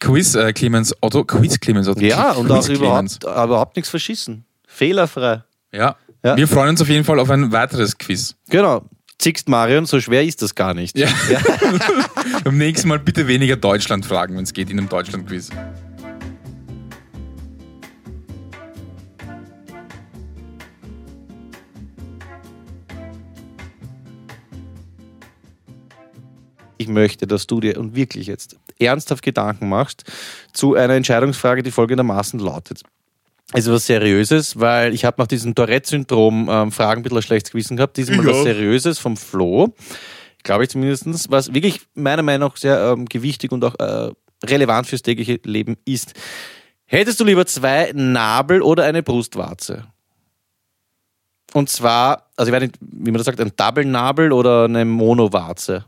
Quiz, äh, Clemens Otto. Quiz, Clemens Otto. Ja, und Quiz, auch Clemens. überhaupt, überhaupt nichts verschissen. Fehlerfrei. Ja. Ja. Wir freuen uns auf jeden Fall auf ein weiteres Quiz. Genau. Zickst Marion, so schwer ist das gar nicht. Ja. Beim nächsten Mal bitte weniger Deutschland fragen, wenn es geht, in einem Deutschland-Quiz. Ich möchte, dass du dir und wirklich jetzt ernsthaft Gedanken machst zu einer Entscheidungsfrage, die folgendermaßen lautet. Es ist was Seriöses, weil ich habe nach diesem Tourette-Syndrom ähm, Fragen ein bisschen ein schlechtes Gewissen gehabt. Diesmal was Seriöses vom Flo, glaube ich zumindest, was wirklich meiner Meinung nach sehr ähm, gewichtig und auch äh, relevant fürs tägliche Leben ist. Hättest du lieber zwei Nabel oder eine Brustwarze? Und zwar, also ich weiß nicht, wie man das sagt, ein Double-Nabel oder eine Monowarze.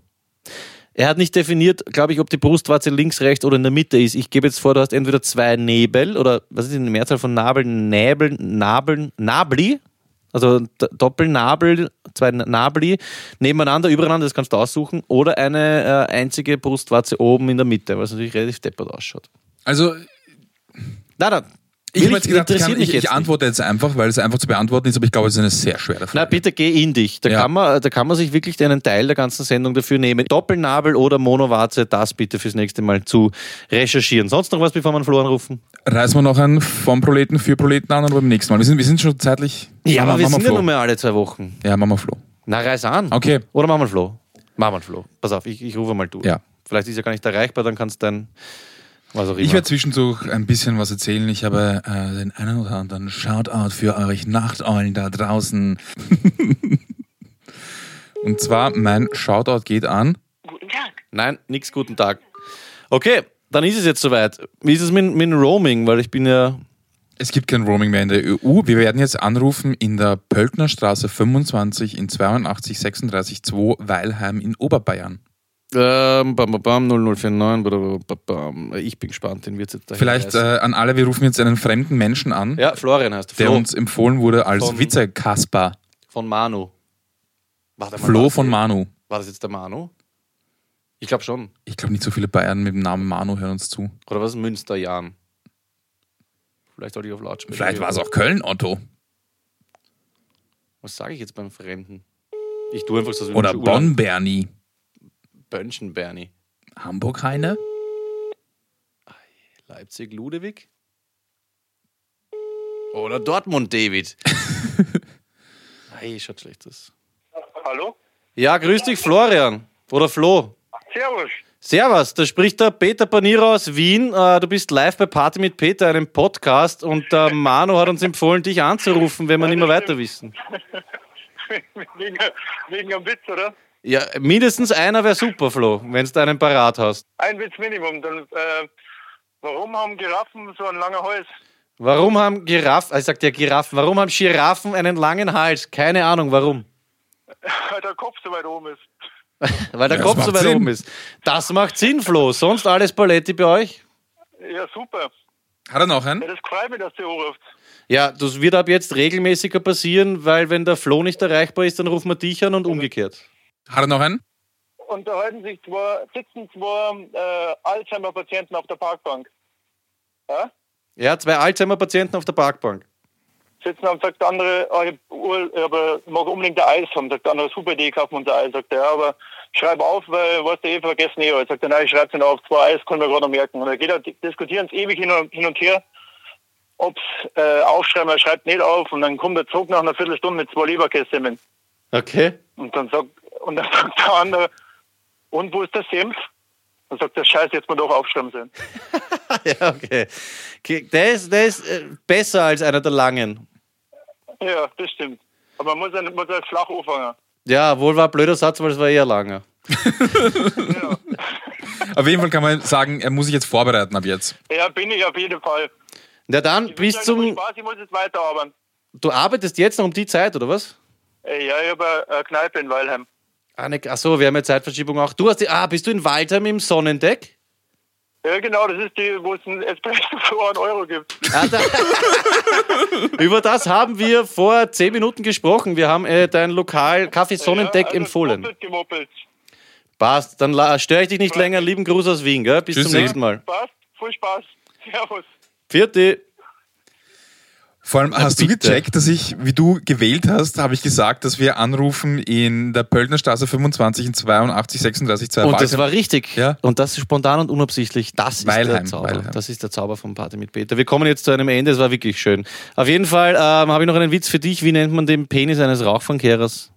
Er hat nicht definiert, glaube ich, ob die Brustwarze links, rechts oder in der Mitte ist. Ich gebe jetzt vor, du hast entweder zwei Nebel oder was ist die Mehrzahl von Nabel, Näbel, Nabeln, Nabli, also Doppelnabel, zwei Nabli nebeneinander, übereinander, das kannst du aussuchen, oder eine äh, einzige Brustwarze oben in der Mitte, was natürlich relativ deppert ausschaut. Also, Nein, nein. Ich habe jetzt gedacht, ich, kann, ich, ich jetzt nicht. antworte jetzt einfach, weil es einfach zu beantworten ist, aber ich glaube, es ist eine sehr schwere Na, Frage. bitte geh in dich. Da, Ja. kann man, da kann man sich wirklich einen Teil der ganzen Sendung dafür nehmen. Doppelnabel oder Monowarze, das bitte fürs nächste Mal zu recherchieren. Sonst noch was, bevor wir einen Flo anrufen? Reißen wir noch einen vom Proleten für Proleten an oder beim nächsten Mal? Wir sind, wir sind schon zeitlich. Ja, aber wir sind ja nur mehr alle zwei Wochen. Ja, machen wir Flo. Na, reiß an. Okay. Oder machen wir einen Flo. Machen wir einen Flo. Pass auf, ich, ich rufe mal durch. Ja. Vielleicht ist er gar nicht erreichbar, dann kannst du dein. Ich werde zwischendurch ein bisschen was erzählen. Ich habe äh, den einen oder anderen Shoutout für euch Nachteulen da draußen. Und zwar, mein Shoutout geht an. Guten Tag. Nein, nix, guten Tag. Okay, dann ist es jetzt soweit. Wie ist es mit, mit dem Roaming? Weil ich bin ja Es gibt kein Roaming mehr in der EU. Wir werden jetzt anrufen in der Pöltnerstraße 25 in 82 36 2 Weilheim in Oberbayern. Ähm, bam, bam, bam, 0049. bam. Ich bin gespannt, den wird jetzt dahin Vielleicht äh, an alle, wir rufen jetzt einen fremden Menschen an, Ja, Florian heißt er. der Flo uns empfohlen wurde als Vizekasper. von Manu. Warte mal, Flo von Manu. War das jetzt der Manu? Ich glaube schon. Ich glaube, nicht so viele Bayern mit dem Namen Manu hören uns zu. Oder was Münster, Jan? Vielleicht sollte ich auf Lautsprecher. Vielleicht war es auch Köln, Otto. Was sage ich jetzt beim Fremden? Ich tue einfach so Oder ein Bonn, Bernie. Bönchen, Bernie. Hamburg, Heine. Leipzig, Ludewig? Oder Dortmund, David? Ei, schaut schlecht aus. Hallo? Ja, grüß dich, Florian. Oder Flo. Servus. Servus, da spricht der Peter Panierer aus Wien. Äh, Du bist live bei Party mit Peter, einem Podcast. Und der Manu hat uns empfohlen, dich anzurufen, wenn wir nicht mehr weiter wissen. wegen, wegen einem Witz, oder? Ja, mindestens einer wäre super, Flo, wenn du einen parat hast. Ein Witz Minimum. Dann, äh, warum haben Giraffen so einen langen Hals? Warum haben Giraffen, ich sag ja Giraffen, warum haben Giraffen einen langen Hals? Keine Ahnung, warum. Weil der Kopf so weit oben ist. Weil der Ja, das Kopf so macht weit Sinn. oben ist. Das macht Sinn, Flo. Sonst alles Paletti bei euch? Ja, super. Hat er noch einen? Ja, das freut mich, dass du anrufst. Ja, das wird ab jetzt regelmäßiger passieren, weil wenn der Flo nicht erreichbar ist, dann rufen wir dich an und umgekehrt. Hat er noch einen? Unterhalten sich zwei, sitzen zwei äh, Alzheimer-Patienten auf der Parkbank. Ja? Ja, zwei Alzheimer-Patienten auf der Parkbank. Sitzen und sagt der andere, oh, ich, ich aber mag unbedingt ein Eis haben. Sagt der andere, super Idee, kaufen wir uns ein Eis. Sagt er, ja, aber schreib auf, weil was du eh vergessen eh. Sagt er, nein, ich schreib's nicht auf, zwei Eis können wir gerade noch merken. Und dann geht er, diskutieren es ewig hin und, hin und her, ob's äh, aufschreiben, er schreibt nicht auf und dann kommt er zurück nach einer Viertelstunde mit zwei Leberkässemmeln. Okay. Und dann sagt, und dann sagt der andere, und wo ist der Senf? Dann sagt er, scheiße, jetzt mal doch aufschreiben sollen. ja, okay. okay. Der ist, der ist äh, besser als einer der langen. Ja, das stimmt. Aber man muss einen, muss flach anfangen. Ja, wohl war ein blöder Satz, weil es war eher langer. Ja. Auf jeden Fall kann man sagen, er muss sich jetzt vorbereiten ab jetzt. ja, bin ich auf jeden Fall. Na dann, Ich bis zum. Spaß, ich muss jetzt weiterarbeiten. Du arbeitest jetzt noch um die Zeit, oder was? Äh, Ja, ich habe eine Kneipe in Weilheim. Ah, ne, achso, wir haben ja Zeitverschiebung auch. Du hast die, ah, bist du in Waldheim im Sonnendeck? Ja, genau, das ist die, wo es ein Espresso für einen Euro gibt. Ah, da, über das haben wir vor zehn Minuten gesprochen. Wir haben äh, dein Lokal Kaffee Sonnendeck ja, also empfohlen. doppelt gemoppelt. Passt, dann störe ich dich nicht länger. Lieben Gruß aus Wien, gell? Bis Tschüssi. zum nächsten Mal. Passt, viel Spaß. Servus. Vierte. Vor allem, hast du bitte. gecheckt, dass ich, wie du gewählt hast, habe ich gesagt, dass wir anrufen in der Pöllnerstraße 25 in 82 36 2 Und das war richtig. Ja. Und das ist spontan und unabsichtlich. Das ist der Weilheim, Zauber. Weilheim. Das ist der Zauber vom Party mit Peter. Wir kommen jetzt zu einem Ende. Es war wirklich schön. Auf jeden Fall ähm, habe ich noch einen Witz für dich. Wie nennt man den Penis eines Rauchfangkehrers?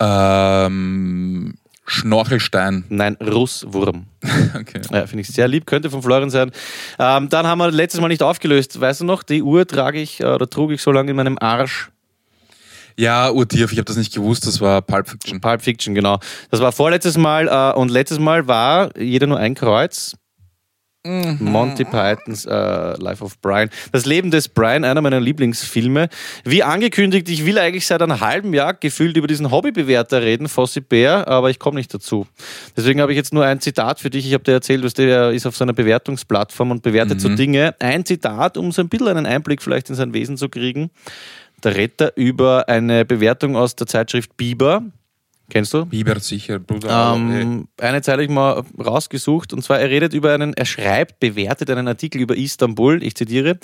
ähm, Schnorchelstein. Nein, Russwurm. Okay. Ja, finde ich sehr lieb, könnte von Florian sein. Ähm, dann haben wir letztes Mal nicht aufgelöst. Weißt du noch, die Uhr trage ich äh, oder trug ich so lange in meinem Arsch. Ja, Urtief, ich habe das nicht gewusst, das war Pulp Fiction. Pulp Fiction, genau. Das war vorletztes Mal äh, und letztes Mal war jeder nur ein Kreuz. Monty Pythons äh, Life of Brian. Das Leben des Brian, einer meiner Lieblingsfilme. Wie angekündigt, ich will eigentlich seit einem halben Jahr gefühlt über diesen Hobbybewerter reden, Fossi Bär, aber ich komme nicht dazu. Deswegen habe ich jetzt nur ein Zitat für dich. Ich habe dir erzählt, was der ist auf seiner Bewertungsplattform und bewertet so Dinge. Ein Zitat, um so ein bisschen einen Einblick vielleicht in sein Wesen zu kriegen. Der Retter über eine Bewertung aus der Zeitschrift Biber. Kennst du? Biber sicher, Bruder. Ähm, eine Zeile ich mal rausgesucht und zwar er redet über einen, er schreibt, bewertet einen Artikel über Istanbul, ich zitiere,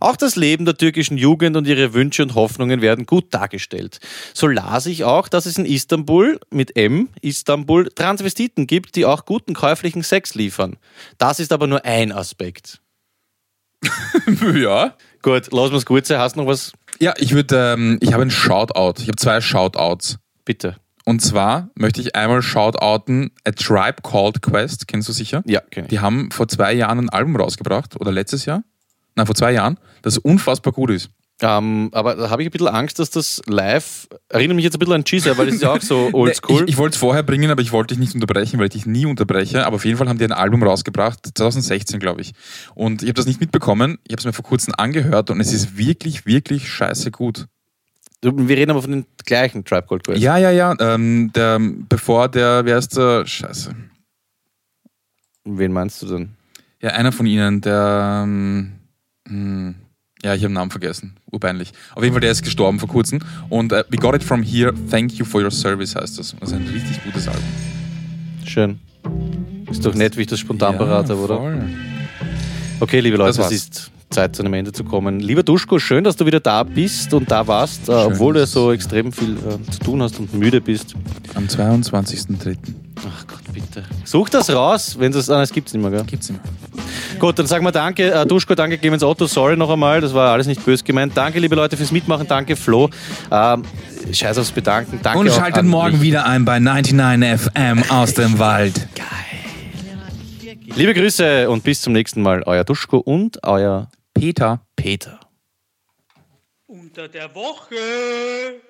auch das Leben der türkischen Jugend und ihre Wünsche und Hoffnungen werden gut dargestellt. So las ich auch, dass es in Istanbul mit M, Istanbul, Transvestiten gibt, die auch guten käuflichen Sex liefern. Das ist aber nur ein Aspekt. ja. Gut, lass uns kurz. Hast du noch was? Ja, ich würde, ähm, ich habe ein Shoutout. Ich habe zwei Shoutouts. Bitte. Und zwar möchte ich einmal shoutouten A Tribe Called Quest, kennst du sicher? Ja, kenn ich. Die haben vor zwei Jahren ein Album rausgebracht, oder letztes Jahr? Nein, vor zwei Jahren, das unfassbar gut ist. Ähm, aber da habe ich ein bisschen Angst, dass das live, erinnert mich jetzt ein bisschen an Cheezer, weil das ist ja auch so oldschool. Ich, ich wollte es vorher bringen, aber ich wollte dich nicht unterbrechen, weil ich dich nie unterbreche. Aber auf jeden Fall haben die ein Album rausgebracht, 2016, glaube ich. Und ich habe das nicht mitbekommen. Ich habe es mir vor kurzem angehört und es ist wirklich, wirklich scheiße gut. Wir reden aber von den gleichen Tribe Called Quest. Ja, ja, ja. Ähm, der, bevor der, wer ist der? Scheiße. Wen meinst du denn? Ja, einer von ihnen, der. Ähm, hm, ja, ich habe den Namen vergessen. Urbeinlich. Auf jeden Fall, der ist gestorben vor kurzem. Und äh, We Got It From Here, Thank You For Your Service heißt das. Das ist ein richtig gutes Album. Schön. Ist doch nett, wie ich das spontan berate, oder? voll. Okay, liebe Leute, Das es war's. ist Zeit zu einem Ende zu kommen. Lieber Duschko, schön, dass du wieder da bist und da warst, äh, obwohl du so extrem viel äh, zu tun hast und müde bist. Am 22.03. Ach Gott, bitte. Such das raus, wenn es ah, es gibt's nicht mehr, gell? Gibt's immer. Gut, dann sagen wir danke, äh, Duschko, danke Clemens Otto, sorry noch einmal, das war alles nicht böse gemeint. Danke, liebe Leute, fürs Mitmachen, danke Flo. Ähm, scheiß aufs Bedanken, danke Und schaltet morgen mich. wieder ein bei 99 FM aus dem Wald. Liebe Grüße und bis zum nächsten Mal, euer Duschko und euer Peter. Peter. Unter der Woche.